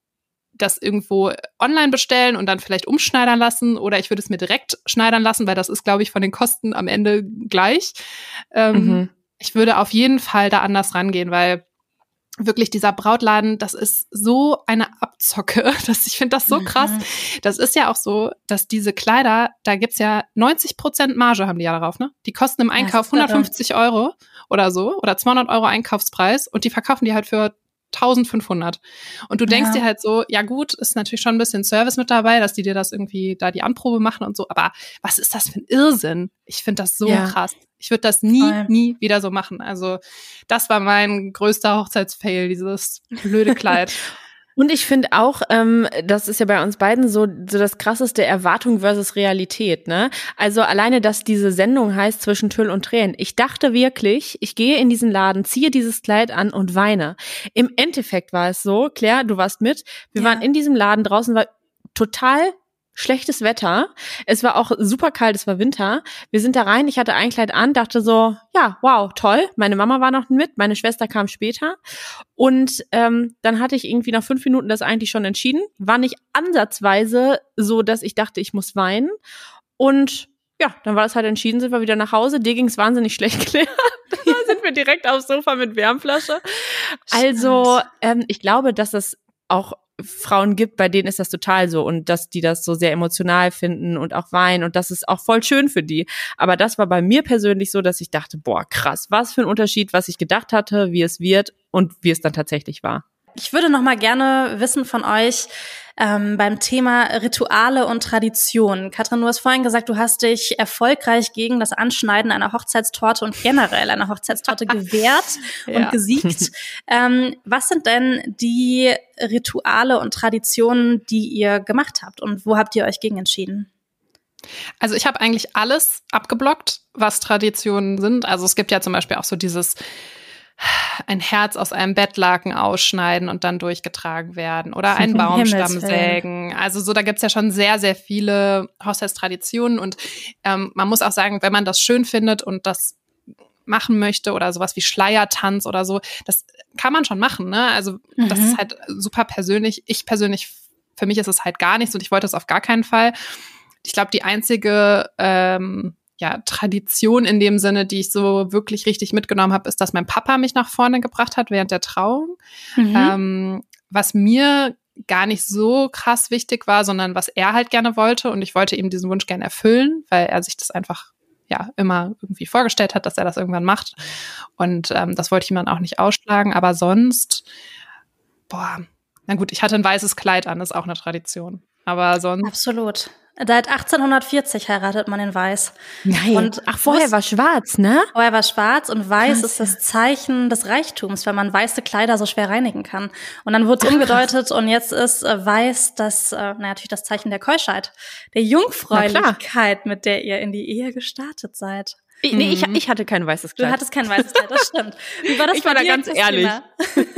das irgendwo online bestellen und dann vielleicht umschneidern lassen oder ich würde es mir direkt schneidern lassen, weil das ist, glaube ich, von den Kosten am Ende gleich. Ähm, mhm. Ich würde auf jeden Fall da anders rangehen, weil wirklich dieser Brautladen, das ist so eine Abzocke, dass ich finde das so mhm. krass. Das ist ja auch so, dass diese Kleider, da gibt's ja 90 Prozent Marge haben die ja darauf, ne? Die kosten im Einkauf 150 Euro oder so oder 200 Euro Einkaufspreis und die verkaufen die halt für 1500. Und du denkst ja. dir halt so, ja gut, ist natürlich schon ein bisschen Service mit dabei, dass die dir das irgendwie da die Anprobe machen und so, aber was ist das für ein Irrsinn? Ich finde das so ja. krass. Ich würde das nie, Voll. nie wieder so machen. Also das war mein größter Hochzeitsfail, dieses blöde Kleid. Und ich finde auch, ähm, das ist ja bei uns beiden so, so das krasseste Erwartung versus Realität, ne? Also alleine, dass diese Sendung heißt zwischen Tüll und Tränen. Ich dachte wirklich, ich gehe in diesen Laden, ziehe dieses Kleid an und weine. Im Endeffekt war es so, Claire, du warst mit, wir ja. waren in diesem Laden, draußen war total schlechtes Wetter. Es war auch super kalt, es war Winter. Wir sind da rein, ich hatte ein Kleid an, dachte so, ja, wow, toll. Meine Mama war noch mit, meine Schwester kam später. Und ähm, dann hatte ich irgendwie nach fünf Minuten das eigentlich schon entschieden. War nicht ansatzweise so, dass ich dachte, ich muss weinen. Und ja, dann war das halt entschieden, sind wir wieder nach Hause. Dir ging's wahnsinnig schlecht, Claire. da sind wir direkt aufs Sofa mit Wärmflasche. Also, ähm, ich glaube, dass das auch Frauen gibt, bei denen ist das total so und dass die das so sehr emotional finden und auch weinen und das ist auch voll schön für die. Aber das war bei mir persönlich so, dass ich dachte, boah, krass, was für ein Unterschied, was ich gedacht hatte, wie es wird und wie es dann tatsächlich war. Ich würde noch mal gerne wissen von euch ähm, beim Thema Rituale und Traditionen. Katrin, du hast vorhin gesagt, du hast dich erfolgreich gegen das Anschneiden einer Hochzeitstorte und generell einer Hochzeitstorte gewehrt ja. und gesiegt. Ähm, was sind denn die Rituale und Traditionen, die ihr gemacht habt und wo habt ihr euch gegen entschieden? Also ich habe eigentlich alles abgeblockt, was Traditionen sind. Also es gibt ja zum Beispiel auch so dieses ein Herz aus einem Bettlaken ausschneiden und dann durchgetragen werden oder einen Baumstamm sägen. Also so, da gibt's ja schon sehr, sehr viele Hochzeitstraditionen und ähm, man muss auch sagen, wenn man das schön findet und das machen möchte oder sowas wie Schleiertanz oder so, das kann man schon machen. Ne? Also mhm. das ist halt super persönlich. Ich persönlich, für mich ist es halt gar nichts und ich wollte es auf gar keinen Fall. Ich glaube, die einzige ähm, ja, Tradition in dem Sinne, die ich so wirklich richtig mitgenommen habe, ist, dass mein Papa mich nach vorne gebracht hat während der Trauung. Mhm. Ähm, was mir gar nicht so krass wichtig war, sondern was er halt gerne wollte. Und ich wollte ihm diesen Wunsch gerne erfüllen, weil er sich das einfach ja immer irgendwie vorgestellt hat, dass er das irgendwann macht. Und ähm, das wollte ich ihm dann auch nicht ausschlagen. Aber sonst, boah, na gut, ich hatte ein weißes Kleid an, das ist auch eine Tradition. Aber sonst. Absolut. Seit 1840 heiratet man in Weiß. Nein. Und ach, vorher war schwarz, ne? Vorher war schwarz und weiß krass, ist das Zeichen des Reichtums, weil man weiße Kleider so schwer reinigen kann. Und dann wurde es umgedeutet krass. und jetzt ist äh, weiß das, äh, naja, natürlich das Zeichen der Keuschheit, der Jungfräulichkeit, mit der ihr in die Ehe gestartet seid. Ich, nee, ich, ich hatte kein weißes Kleid. Du hattest kein weißes Kleid, das stimmt. Wie war das ich war da ganz ehrlich.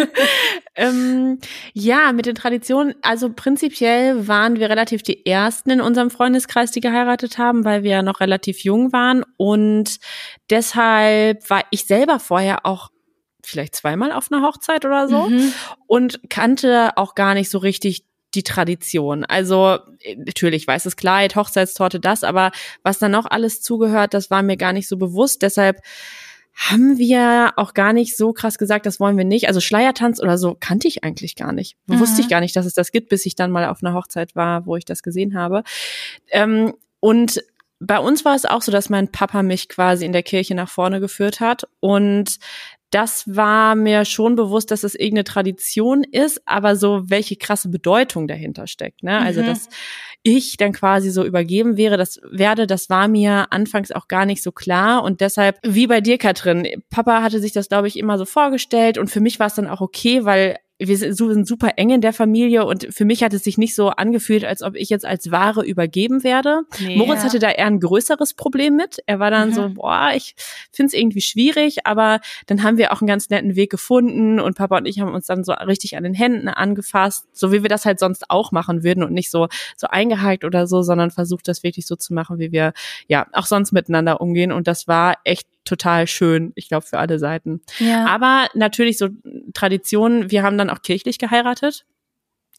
ähm, ja, mit den Traditionen, also prinzipiell waren wir relativ die Ersten in unserem Freundeskreis, die geheiratet haben, weil wir ja noch relativ jung waren. Und deshalb war ich selber vorher auch vielleicht zweimal auf einer Hochzeit oder so mhm. und kannte auch gar nicht so richtig die Tradition. Also natürlich weißes Kleid, Hochzeitstorte, das, aber was da noch alles zugehört, das war mir gar nicht so bewusst. Deshalb haben wir auch gar nicht so krass gesagt, das wollen wir nicht. Also Schleiertanz oder so kannte ich eigentlich gar nicht. Mhm. Wusste ich gar nicht, dass es das gibt, bis ich dann mal auf einer Hochzeit war, wo ich das gesehen habe. Ähm, und bei uns war es auch so, dass mein Papa mich quasi in der Kirche nach vorne geführt hat und das war mir schon bewusst, dass es irgendeine Tradition ist, aber so welche krasse Bedeutung dahinter steckt. Ne? Also mhm. dass ich dann quasi so übergeben wäre, das werde, das war mir anfangs auch gar nicht so klar und deshalb wie bei dir, Katrin, Papa hatte sich das glaube ich immer so vorgestellt und für mich war es dann auch okay, weil wir sind super eng in der Familie und für mich hat es sich nicht so angefühlt, als ob ich jetzt als Ware übergeben werde. Nee, Moritz ja. hatte da eher ein größeres Problem mit. Er war dann mhm. so, boah, ich finde es irgendwie schwierig, aber dann haben wir auch einen ganz netten Weg gefunden und Papa und ich haben uns dann so richtig an den Händen angefasst, so wie wir das halt sonst auch machen würden und nicht so so eingehakt oder so, sondern versucht das wirklich so zu machen, wie wir ja auch sonst miteinander umgehen und das war echt total schön, ich glaube, für alle Seiten. Ja. Aber natürlich so Traditionen, wir haben dann auch kirchlich geheiratet.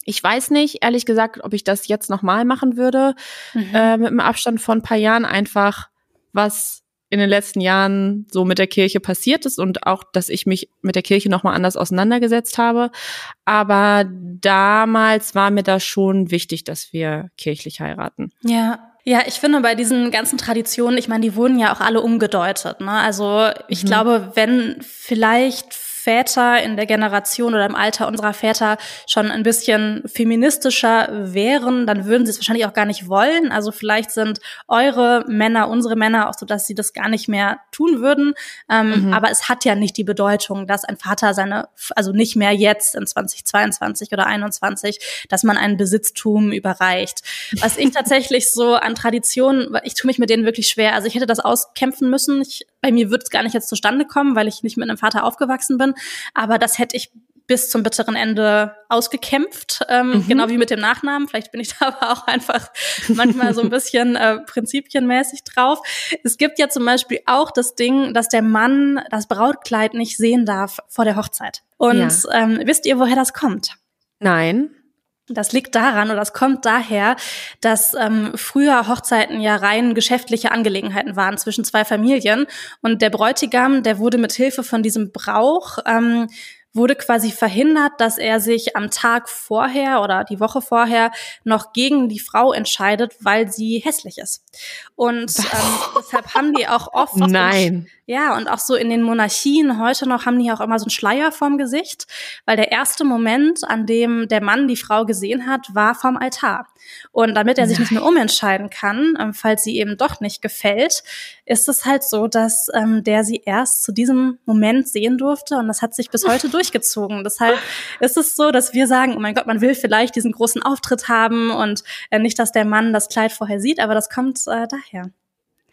Ich weiß nicht, ehrlich gesagt, ob ich das jetzt nochmal machen würde, mhm. äh, mit einem Abstand von ein paar Jahren einfach, was in den letzten Jahren so mit der Kirche passiert ist und auch, dass ich mich mit der Kirche nochmal anders auseinandergesetzt habe. Aber damals war mir das schon wichtig, dass wir kirchlich heiraten. Ja, ja, ich finde bei diesen ganzen Traditionen, ich meine, die wurden ja auch alle umgedeutet. Ne? Also ich mhm. glaube, wenn vielleicht Väter in der Generation oder im Alter unserer Väter schon ein bisschen feministischer wären, dann würden sie es wahrscheinlich auch gar nicht wollen. Also vielleicht sind eure Männer, unsere Männer auch so, dass sie das gar nicht mehr tun würden. Ähm, mhm. Aber es hat ja nicht die Bedeutung, dass ein Vater seine, also nicht mehr jetzt in 2022 oder 21, dass man ein Besitztum überreicht. Was ich tatsächlich so an Traditionen, ich tue mich mit denen wirklich schwer. Also ich hätte das auskämpfen müssen. Ich, bei mir wird es gar nicht jetzt zustande kommen, weil ich nicht mit einem Vater aufgewachsen bin. Aber das hätte ich bis zum bitteren Ende ausgekämpft, ähm, mhm. genau wie mit dem Nachnamen. Vielleicht bin ich da aber auch einfach manchmal so ein bisschen äh, prinzipienmäßig drauf. Es gibt ja zum Beispiel auch das Ding, dass der Mann das Brautkleid nicht sehen darf vor der Hochzeit. Und ja. ähm, wisst ihr, woher das kommt? Nein. Das liegt daran oder das kommt daher, dass ähm, früher Hochzeiten ja rein geschäftliche Angelegenheiten waren zwischen zwei Familien. Und der Bräutigam, der wurde mit Hilfe von diesem Brauch ähm, wurde quasi verhindert, dass er sich am Tag vorher oder die Woche vorher noch gegen die Frau entscheidet, weil sie hässlich ist. Und ähm, deshalb haben die auch oft. Nein. Ja, und auch so in den Monarchien heute noch haben die auch immer so einen Schleier vorm Gesicht, weil der erste Moment, an dem der Mann die Frau gesehen hat, war vom Altar. Und damit er sich nicht mehr umentscheiden kann, ähm, falls sie eben doch nicht gefällt, ist es halt so, dass ähm, der sie erst zu diesem Moment sehen durfte und das hat sich bis heute durchgezogen. Deshalb ist es so, dass wir sagen, oh mein Gott, man will vielleicht diesen großen Auftritt haben und äh, nicht, dass der Mann das Kleid vorher sieht, aber das kommt äh, daher.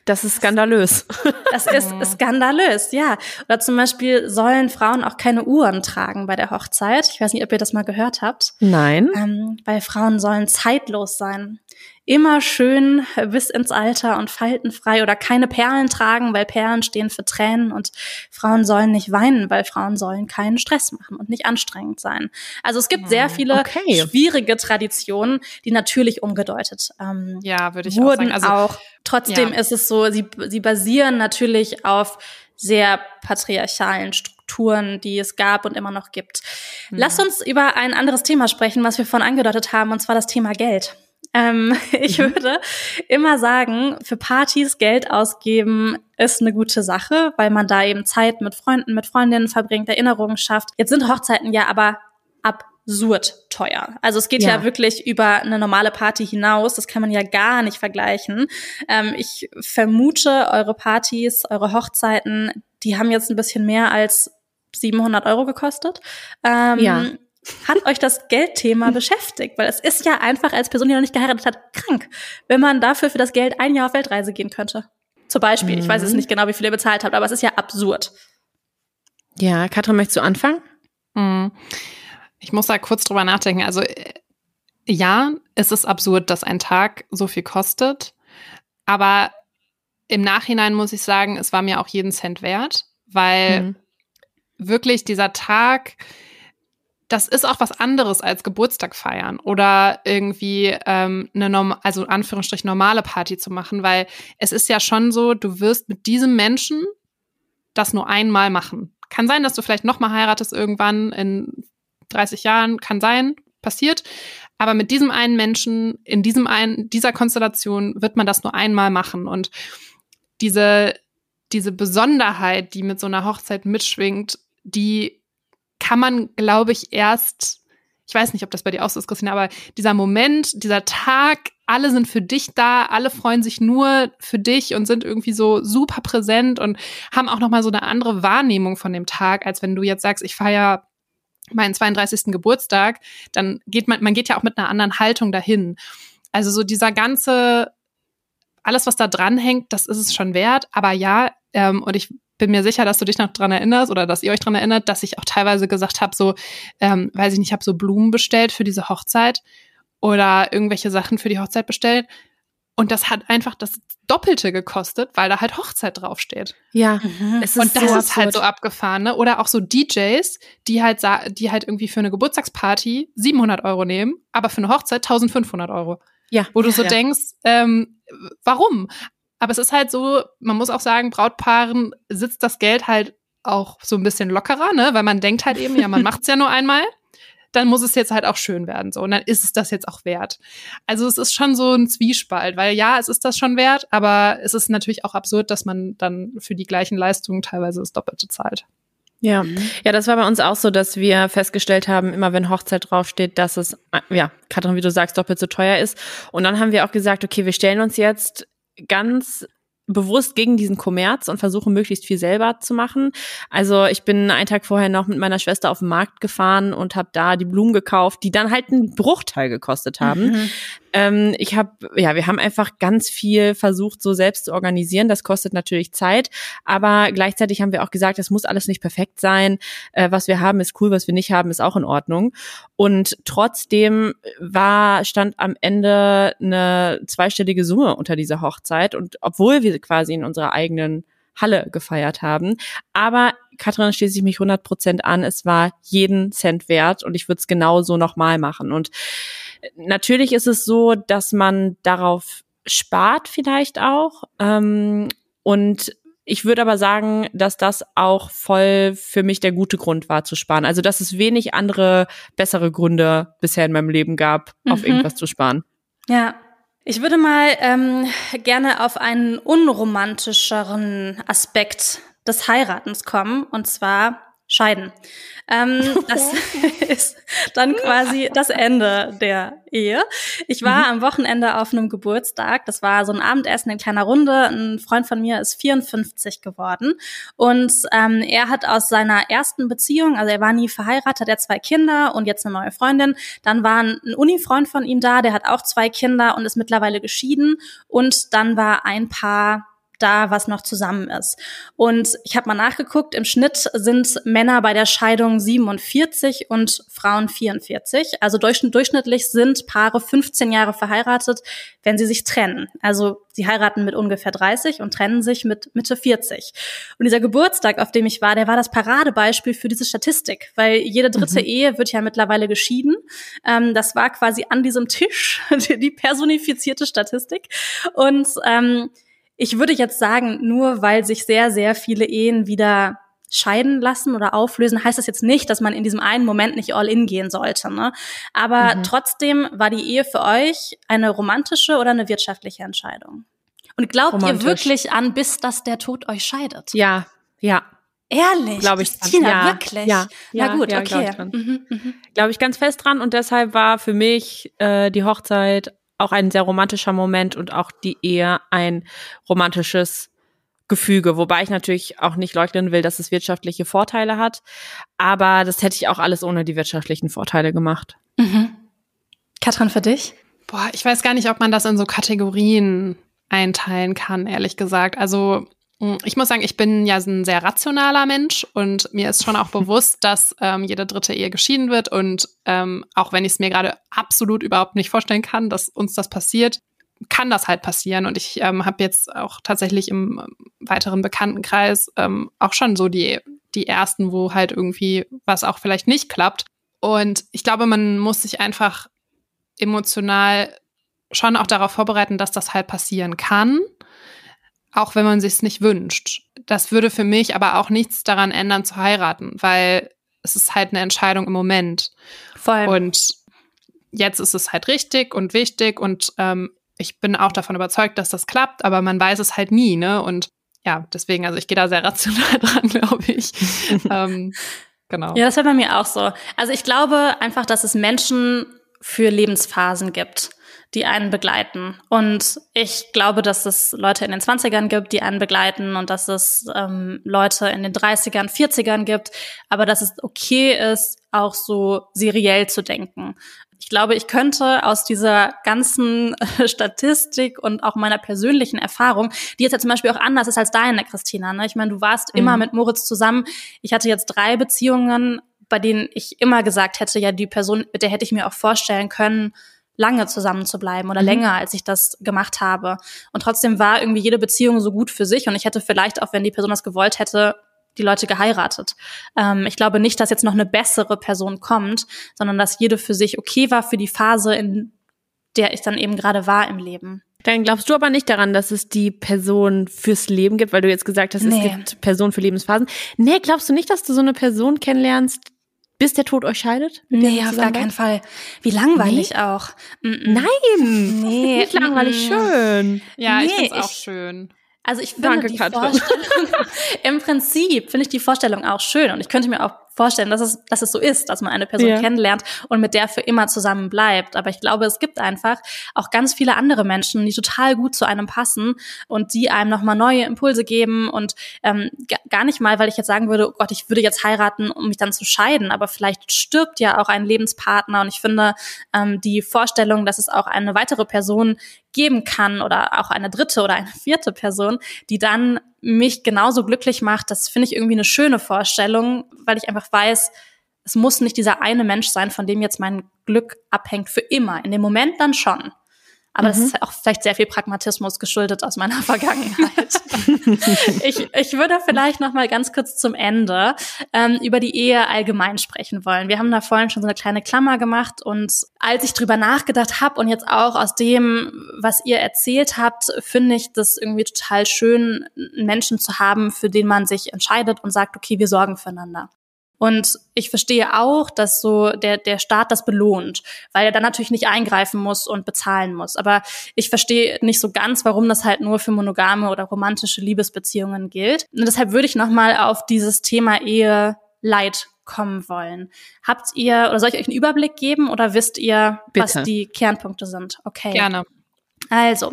Das ist skandalös. Das ist skandalös, ja. Oder zum Beispiel sollen Frauen auch keine Uhren tragen bei der Hochzeit. Ich weiß nicht, ob ihr das mal gehört habt. Nein. Ähm, weil Frauen sollen zeitlos sein immer schön bis ins Alter und faltenfrei oder keine Perlen tragen, weil Perlen stehen für Tränen und Frauen sollen nicht weinen, weil Frauen sollen keinen Stress machen und nicht anstrengend sein. Also es gibt sehr viele okay. schwierige Traditionen, die natürlich umgedeutet ähm, ja, würde ich wurden auch, sagen. Also, auch. Trotzdem ja. ist es so, sie, sie basieren natürlich auf sehr patriarchalen Strukturen, die es gab und immer noch gibt. Mhm. Lass uns über ein anderes Thema sprechen, was wir vorhin angedeutet haben, und zwar das Thema Geld. Ähm, ich mhm. würde immer sagen, für Partys Geld ausgeben ist eine gute Sache, weil man da eben Zeit mit Freunden, mit Freundinnen verbringt, Erinnerungen schafft. Jetzt sind Hochzeiten ja aber absurd teuer. Also es geht ja. ja. wirklich über eine normale Party hinaus. Das kann man ja gar nicht vergleichen. Ähm, ich vermute, eure Partys, eure Hochzeiten, die haben jetzt ein bisschen mehr als 700 Euro gekostet. Ähm, ja. Hat euch das Geldthema beschäftigt? Weil es ist ja einfach als Person, die noch nicht geheiratet hat, krank, wenn man dafür für das Geld ein Jahr auf Weltreise gehen könnte. Zum Beispiel. Mhm. Ich weiß jetzt nicht genau, wie viel ihr bezahlt habt, aber es ist ja absurd. Ja, Katrin, möchtest du anfangen? Hm. Ich muss da kurz drüber nachdenken. Also äh, ja, es ist absurd, dass ein Tag so viel kostet. Aber im Nachhinein muss ich sagen, es war mir auch jeden Cent wert, weil Mhm. wirklich dieser Tag, das ist auch was anderes als Geburtstag feiern oder irgendwie ähm, eine norm also Anführungsstrich normale Party zu machen, weil es ist ja schon so, du wirst mit diesem Menschen das nur einmal machen. Kann sein, dass du vielleicht noch mal heiratest irgendwann in 30 Jahren, kann sein, passiert. Aber mit diesem einen Menschen, in diesem einen, dieser Konstellation wird man das nur einmal machen. Und diese, diese Besonderheit, die mit so einer Hochzeit mitschwingt, die kann man, glaube ich, erst, ich weiß nicht, ob das bei dir auch so ist, Christina, aber dieser Moment, dieser Tag, alle sind für dich da, alle freuen sich nur für dich und sind irgendwie so super präsent und haben auch noch mal so eine andere Wahrnehmung von dem Tag, als wenn du jetzt sagst, ich feiere meinen 32. Geburtstag, dann geht man, man geht ja auch mit einer anderen Haltung dahin. Also so dieser ganze, alles, was da dran hängt, das ist es schon wert. Aber ja, ähm, und ich bin mir sicher, dass du dich noch dran erinnerst oder dass ihr euch dran erinnert, dass ich auch teilweise gesagt habe, so, ähm, weiß ich nicht, ich habe so Blumen bestellt für diese Hochzeit oder irgendwelche Sachen für die Hochzeit bestellt. Und das hat einfach das Doppelte gekostet, weil da halt Hochzeit draufsteht. Ja, es ist Und das so ist halt so abgefahren, ne? Oder auch so DJs, die halt, die halt irgendwie für eine Geburtstagsparty 700 Euro nehmen, aber für eine Hochzeit 1500 Euro. Ja, Wo du so ja. denkst, ähm, warum? Aber es ist halt so, man muss auch sagen, Brautpaaren sitzt das Geld halt auch so ein bisschen lockerer, ne? Weil man denkt halt eben, ja, man macht's ja nur einmal. Dann muss es jetzt halt auch schön werden, so. Und dann ist es das jetzt auch wert. Also es ist schon so ein Zwiespalt, weil ja, es ist das schon wert, aber es ist natürlich auch absurd, dass man dann für die gleichen Leistungen teilweise das Doppelte zahlt. Ja. ja, das war bei uns auch so, dass wir festgestellt haben, immer wenn Hochzeit draufsteht, dass es, ja, Katrin, wie du sagst, doppelt so teuer ist. Und dann haben wir auch gesagt, okay, wir stellen uns jetzt ganz bewusst gegen diesen Kommerz und versuchen möglichst viel selber zu machen. Also ich bin einen Tag vorher noch mit meiner Schwester auf den Markt gefahren und habe da die Blumen gekauft, die dann halt einen Bruchteil gekostet haben. Mhm. Ähm, ich habe, ja, wir haben einfach ganz viel versucht, so selbst zu organisieren. Das kostet natürlich Zeit, aber gleichzeitig haben wir auch gesagt, es muss alles nicht perfekt sein. Äh, was wir haben, ist cool, was wir nicht haben, ist auch in Ordnung. Und trotzdem war, stand am Ende eine zweistellige Summe unter dieser Hochzeit. Und obwohl wir quasi in unserer eigenen Halle gefeiert haben. Aber Katrin schließe ich mich 100 Prozent an. Es war jeden Cent wert und ich würde es genauso nochmal machen. Und natürlich ist es so, dass man darauf spart vielleicht auch. Ähm, und ich würde aber sagen, dass das auch voll für mich der gute Grund war zu sparen. Also dass es wenig andere bessere Gründe bisher in meinem Leben gab, auf Mhm. irgendwas zu sparen. Ja. Ich würde mal ähm, gerne auf einen unromantischeren Aspekt des Heiratens kommen, und zwar Scheiden. Ähm, das ist dann quasi das Ende der Ehe. Ich war am Wochenende auf einem Geburtstag. Das war so ein Abendessen in kleiner Runde. Ein Freund von mir ist 54 geworden. Und ähm, er hat aus seiner ersten Beziehung, also er war nie verheiratet, er hat zwei Kinder und jetzt eine neue Freundin. Dann war ein Uni-Freund von ihm da, der hat auch zwei Kinder und ist mittlerweile geschieden. Und dann war ein Paar da, was noch zusammen ist. Und ich habe mal nachgeguckt, im Schnitt sind Männer bei der Scheidung 47 und Frauen 44. Also durchschnitt, durchschnittlich sind Paare 15 Jahre verheiratet, wenn sie sich trennen. Also sie heiraten mit ungefähr 30 und trennen sich mit Mitte 40. Und dieser Geburtstag, auf dem ich war, der war das Paradebeispiel für diese Statistik, weil jede dritte Ehe wird ja mittlerweile geschieden. Ähm, das war quasi an diesem Tisch die, die personifizierte Statistik. Und ähm, ich würde jetzt sagen, nur weil sich sehr, sehr viele Ehen wieder scheiden lassen oder auflösen, heißt das jetzt nicht, dass man in diesem einen Moment nicht all in gehen sollte. Ne? Aber Mhm. trotzdem war die Ehe für euch eine romantische oder eine wirtschaftliche Entscheidung? Und glaubt Romantisch. ihr wirklich an, bis dass der Tod euch scheidet? Ja, ja, Ehrlich? Glaube ich. Tina, Ja, wirklich? ja, Na ja, gut, ja, glaub okay. ich dran. Mhm, mhm. glaube ich ganz fest dran und deshalb war für mich äh, die Hochzeit auch ein sehr romantischer Moment und auch die Ehe ein romantisches Gefüge, wobei ich natürlich auch nicht leugnen will, dass es wirtschaftliche Vorteile hat, aber das hätte ich auch alles ohne die wirtschaftlichen Vorteile gemacht. Mhm. Katrin, für dich? Boah, ich weiß gar nicht, ob man das in so Kategorien einteilen kann, ehrlich gesagt. Also ich muss sagen, ich bin ja ein sehr rationaler Mensch und mir ist schon auch bewusst, dass ähm, jede dritte Ehe geschieden wird. Und ähm, auch wenn ich es mir gerade absolut überhaupt nicht vorstellen kann, dass uns das passiert, kann das halt passieren. Und ich ähm, habe jetzt auch tatsächlich im ähm, weiteren Bekanntenkreis ähm, auch schon so die, die ersten, wo halt irgendwie was auch vielleicht nicht klappt. Und ich glaube, man muss sich einfach emotional schon auch darauf vorbereiten, dass das halt passieren kann auch wenn man sich es nicht wünscht. Das würde für mich aber auch nichts daran ändern, zu heiraten, weil es ist halt eine Entscheidung im Moment. Voll. Und jetzt ist es halt richtig und wichtig und ähm, ich bin auch davon überzeugt, dass das klappt, aber man weiß es halt nie, ne? Und ja, deswegen, also ich gehe da sehr rational dran, glaube ich. ähm, genau. Ja, das wäre bei mir auch so. Also ich glaube einfach, dass es Menschen für Lebensphasen gibt die einen begleiten. Und ich glaube, dass es Leute in den 20ern gibt, die einen begleiten und dass es ähm, Leute in den 30ern, 40ern gibt, aber dass es okay ist, auch so seriell zu denken. Ich glaube, ich könnte aus dieser ganzen Statistik und auch meiner persönlichen Erfahrung, die jetzt ja zum Beispiel auch anders ist als deine, Christina. Ne? Ich meine, du warst mhm. immer mit Moritz zusammen. Ich hatte jetzt drei Beziehungen, bei denen ich immer gesagt hätte, ja, die Person, mit der hätte ich mir auch vorstellen können, lange zusammen zu bleiben oder mhm. länger, als ich das gemacht habe. Und trotzdem war irgendwie jede Beziehung so gut für sich und ich hätte vielleicht auch, wenn die Person das gewollt hätte, die Leute geheiratet. Ähm, ich glaube nicht, dass jetzt noch eine bessere Person kommt, sondern dass jede für sich okay war für die Phase, in der ich dann eben gerade war im Leben. Dann glaubst du aber nicht daran, dass es die Person fürs Leben gibt, weil du jetzt gesagt hast, nee. es gibt Personen für Lebensphasen. Nee, glaubst du nicht, dass du so eine Person kennenlernst, bis der Tod euch scheidet? Nee, auf gar keinen Fall. Wie langweilig nee? auch. Mm -mm. Nein! Nee. Nicht langweilig, mm schön. Ja, nee, ich find's auch schön. Also ich finde Danke, die Katrin. Vorstellung, im Prinzip finde ich die Vorstellung auch schön und ich könnte mir auch vorstellen, dass es, dass es so ist, dass man eine Person ja. kennenlernt und mit der für immer zusammen bleibt. Aber ich glaube, es gibt einfach auch ganz viele andere Menschen, die total gut zu einem passen und die einem nochmal neue Impulse geben und ähm, gar nicht mal, weil ich jetzt sagen würde, oh Gott, ich würde jetzt heiraten, um mich dann zu scheiden, aber vielleicht stirbt ja auch ein Lebenspartner und ich finde ähm, die Vorstellung, dass es auch eine weitere Person geben kann oder auch eine dritte oder eine vierte Person, die dann mich genauso glücklich macht, das finde ich irgendwie eine schöne Vorstellung, weil ich einfach weiß, es muss nicht dieser eine Mensch sein, von dem jetzt mein Glück abhängt für immer. In dem Moment dann schon. Aber mhm. das ist auch vielleicht sehr viel Pragmatismus geschuldet aus meiner Vergangenheit. ich, ich würde vielleicht noch mal ganz kurz zum Ende ähm, über die Ehe allgemein sprechen wollen. Wir haben da vorhin schon so eine kleine Klammer gemacht und als ich drüber nachgedacht habe und jetzt auch aus dem, was ihr erzählt habt, finde ich das irgendwie total schön, einen Menschen zu haben, für den man sich entscheidet und sagt, okay, wir sorgen füreinander. Und ich verstehe auch, dass so der, der Staat das belohnt, weil er dann natürlich nicht eingreifen muss und bezahlen muss. Aber ich verstehe nicht so ganz, warum das halt nur für monogame oder romantische Liebesbeziehungen gilt. Und deshalb würde ich nochmal auf dieses Thema Ehe Leid kommen wollen. Habt ihr, oder soll ich euch einen Überblick geben oder wisst ihr, Bitte. was die Kernpunkte sind? Okay. Gerne. Also,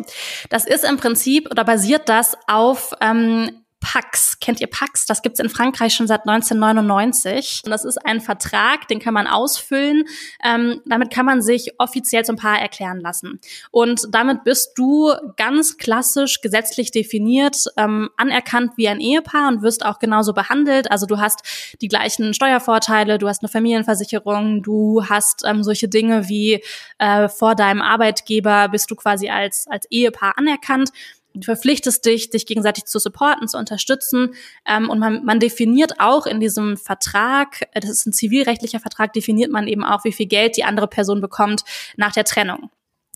das ist im Prinzip oder basiert das auf ähm, Pax. Kennt ihr Pax? Das gibt's in Frankreich schon seit 1999. Und das ist ein Vertrag, den kann man ausfüllen. Ähm, damit kann man sich offiziell zum Paar erklären lassen. Und damit bist du ganz klassisch gesetzlich definiert, ähm, anerkannt wie ein Ehepaar und wirst auch genauso behandelt. Also du hast die gleichen Steuervorteile, du hast eine Familienversicherung, du hast ähm, solche Dinge wie äh, vor deinem Arbeitgeber bist du quasi als, als Ehepaar anerkannt. Du verpflichtest dich, dich gegenseitig zu supporten, zu unterstützen. Ähm, und man, man definiert auch in diesem Vertrag, äh, das ist ein zivilrechtlicher Vertrag, definiert man eben auch, wie viel Geld die andere Person bekommt nach der Trennung.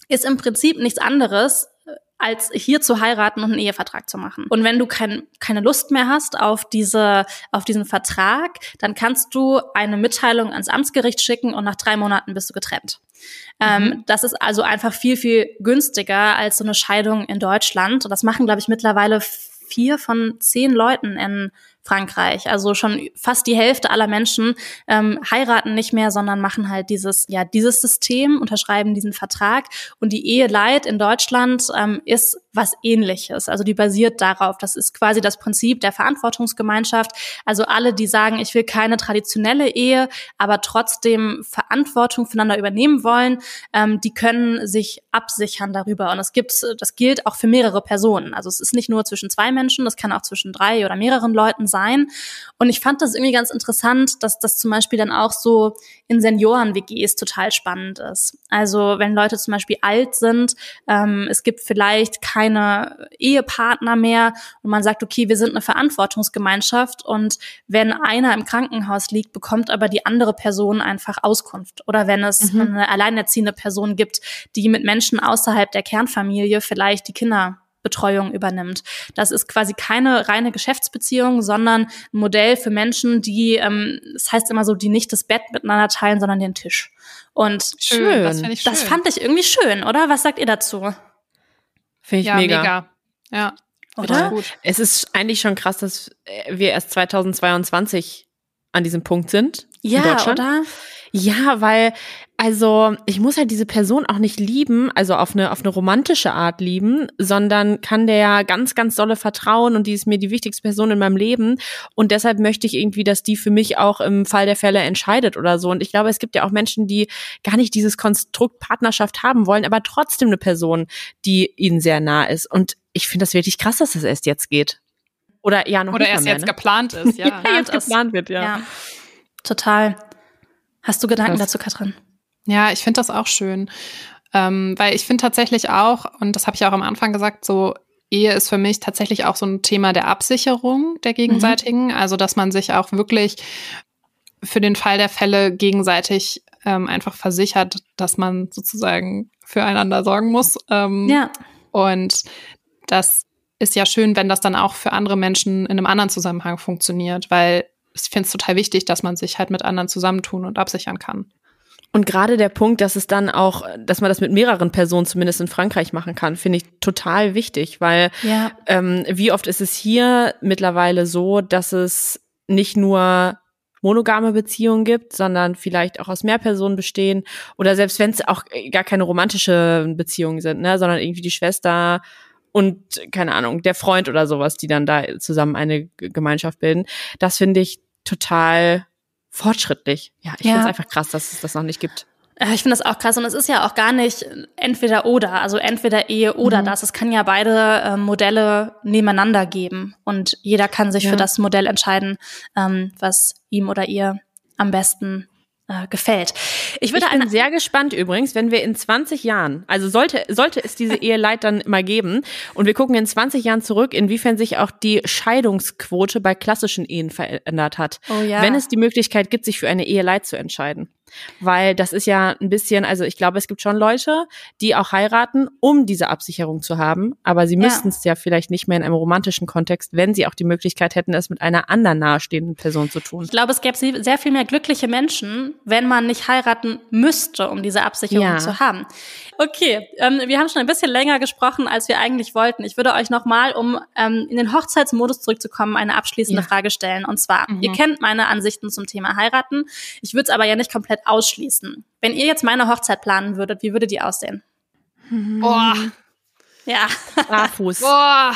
Ist im Prinzip nichts anderes, als hier zu heiraten und einen Ehevertrag zu machen. Und wenn du kein, keine Lust mehr hast auf diese, auf diesen Vertrag, dann kannst du eine Mitteilung ans Amtsgericht schicken und nach drei Monaten bist du getrennt. Ähm, mhm. Ähm, das ist also einfach viel, viel günstiger als so eine Scheidung in Deutschland. Und das machen, glaube ich, mittlerweile vier von zehn Leuten in Frankreich. Also schon fast die Hälfte aller Menschen ähm, heiraten nicht mehr, sondern machen halt dieses, ja, dieses System, unterschreiben diesen Vertrag. Und die Ehe Leid in Deutschland ähm, ist was ähnliches. Also die basiert darauf. Das ist quasi das Prinzip der Verantwortungsgemeinschaft. Also alle, die sagen, ich will keine traditionelle Ehe, aber trotzdem Verantwortung füreinander übernehmen wollen, ähm, die können sich absichern darüber. Und es gibt, das gilt auch für mehrere Personen. Also es ist nicht nur zwischen zwei Menschen, das kann auch zwischen drei oder mehreren Leuten sein. Und ich fand das irgendwie ganz interessant, dass das zum Beispiel dann auch so in Senioren-WGs total spannend ist. Also wenn Leute zum Beispiel alt sind, ähm, es gibt vielleicht keine Ehepartner mehr und man sagt, okay, wir sind eine Verantwortungsgemeinschaft und wenn einer im Krankenhaus liegt, bekommt aber die andere Person einfach Auskunft. Oder wenn es mhm. eine alleinerziehende Person gibt, die mit Menschen außerhalb der Kernfamilie vielleicht die Kinder Betreuung übernimmt. Das ist quasi keine reine Geschäftsbeziehung, sondern ein Modell für Menschen, die, ähm, das heißt immer so, die nicht das Bett miteinander teilen, sondern den Tisch. Und schön, das, schön. das fand ich irgendwie schön, oder? Was sagt ihr dazu? Finde ich ja, mega. mega. Ja. Oder? Gut. Es ist eigentlich schon krass, dass wir erst 2022 an diesem Punkt sind. Ja, in Deutschland. oder? Ja, weil, also ich muss halt diese Person auch nicht lieben, also auf eine, auf eine romantische Art lieben, sondern kann der ja ganz, ganz dolle vertrauen und die ist mir die wichtigste Person in meinem Leben. Und deshalb möchte ich irgendwie, dass die für mich auch im Fall der Fälle entscheidet oder so. Und ich glaube, es gibt ja auch Menschen, die gar nicht dieses Konstrukt Partnerschaft haben wollen, aber trotzdem eine Person, die ihnen sehr nah ist. Und ich finde das wirklich krass, dass das erst jetzt geht. Oder ja, noch Oder erst mehr, jetzt ne? geplant ist, ja. ja jetzt geplant wird, ja. ja. Total. Hast du Gedanken das, dazu, Katrin? Ja, ich finde das auch schön. Ähm, weil ich finde tatsächlich auch, und das habe ich auch am Anfang gesagt, so Ehe ist für mich tatsächlich auch so ein Thema der Absicherung der gegenseitigen. Mhm. Also, dass man sich auch wirklich für den Fall der Fälle gegenseitig ähm, einfach versichert, dass man sozusagen füreinander sorgen muss. Ähm, ja. Und das ist ja schön, wenn das dann auch für andere Menschen in einem anderen Zusammenhang funktioniert, weil ich finde es total wichtig, dass man sich halt mit anderen zusammentun und absichern kann. Und gerade der Punkt, dass es dann auch, dass man das mit mehreren Personen zumindest in Frankreich machen kann, finde ich total wichtig, weil ja. ähm, wie oft ist es hier mittlerweile so, dass es nicht nur monogame Beziehungen gibt, sondern vielleicht auch aus mehr Personen bestehen oder selbst wenn es auch gar keine romantische Beziehungen sind, ne, sondern irgendwie die Schwester und keine Ahnung, der Freund oder sowas, die dann da zusammen eine Gemeinschaft bilden. Das finde ich total fortschrittlich. Ja, ich ja. finde es einfach krass, dass es das noch nicht gibt. Ich finde das auch krass und es ist ja auch gar nicht entweder oder, also entweder Ehe oder mhm. das. Es kann ja beide äh, Modelle nebeneinander geben und jeder kann sich ja. für das Modell entscheiden, ähm, was ihm oder ihr am besten äh, gefällt. Ich, würde ich bin sehr gespannt übrigens, wenn wir in 20 Jahren, also sollte, sollte es diese Eheleid dann mal geben und wir gucken in 20 Jahren zurück, inwiefern sich auch die Scheidungsquote bei klassischen Ehen verändert hat. Oh ja. Wenn es die Möglichkeit gibt, sich für eine Eheleid zu entscheiden. Weil das ist ja ein bisschen, also ich glaube, es gibt schon Leute, die auch heiraten, um diese Absicherung zu haben, aber sie müssten es ja vielleicht nicht mehr in einem romantischen Kontext, wenn sie auch die Möglichkeit hätten, es mit einer anderen nahestehenden Person zu tun. Ich glaube, es gäbe sehr viel mehr glückliche Menschen, wenn man nicht heiraten müsste, um diese Absicherung ja. zu haben. Okay, ähm, wir haben schon ein bisschen länger gesprochen, als wir eigentlich wollten. Ich würde euch nochmal, um ähm, in den Hochzeitsmodus zurückzukommen, eine abschließende ja. Frage stellen. Und zwar, mhm. ihr kennt meine Ansichten zum Thema heiraten. Ich würde es aber ja nicht komplett ausschließen. Wenn ihr jetzt meine Hochzeit planen würdet, wie würde die aussehen? Boah. Ja. Barfuß. Boah.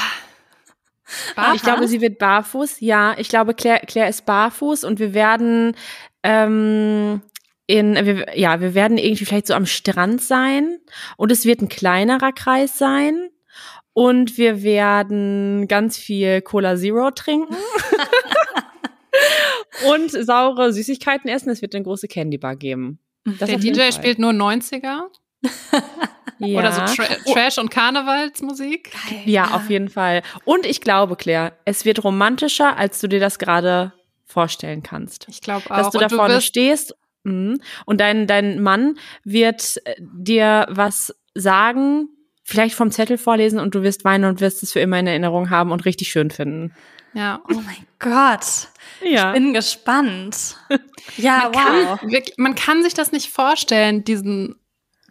Barfuß? Ich glaube, sie wird barfuß. Ja, ich glaube, Claire, Claire ist barfuß und wir werden ähm, in, wir, ja, wir werden irgendwie vielleicht so am Strand sein und es wird ein kleinerer Kreis sein und wir werden ganz viel Cola Zero trinken. und saure Süßigkeiten essen. Es wird eine große Candy Bar geben. Das Der DJ spielt nur 90er. ja. Oder so Tra Trash- und Karnevalsmusik. Geil, ja, ja, auf jeden Fall. Und ich glaube, Claire, es wird romantischer, als du dir das gerade vorstellen kannst. Ich glaube auch. Dass du da vorne stehst mh, und dein, dein Mann wird äh, dir was sagen, vielleicht vom Zettel vorlesen und du wirst weinen und wirst es für immer in Erinnerung haben und richtig schön finden. Ja. Oh mein Gott. Ja. Ich bin gespannt. Ja, man wow. Kann, man kann sich das nicht vorstellen, diesen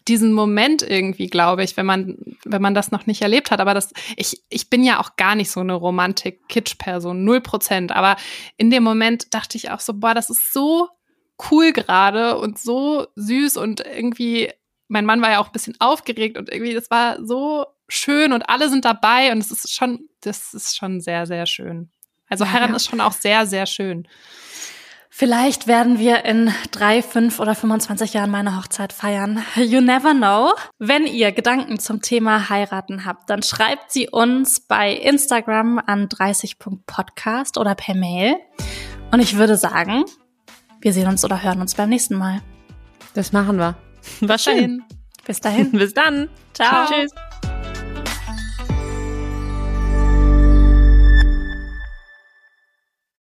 diesen Moment irgendwie, glaube ich, wenn man, wenn man das noch nicht erlebt hat. Aber das, ich, ich bin ja auch gar nicht so eine Romantik-Kitsch-Person, null Prozent. Aber in dem Moment dachte ich auch so, boah, das ist so cool gerade und so süß und irgendwie mein Mann war ja auch ein bisschen aufgeregt und irgendwie, das war so schön und alle sind dabei und es ist schon, das ist schon sehr, sehr schön. Also heiraten ja. ist schon auch sehr, sehr schön. Vielleicht werden wir in drei, fünf oder 25 Jahren meine Hochzeit feiern. You never know. Wenn ihr Gedanken zum Thema heiraten habt, dann schreibt sie uns bei Instagram an 30.podcast oder per Mail. Und ich würde sagen, wir sehen uns oder hören uns beim nächsten Mal. Das machen wir. War schön. Bis dahin. Bis dann. Ciao. Ciao. Tschüss.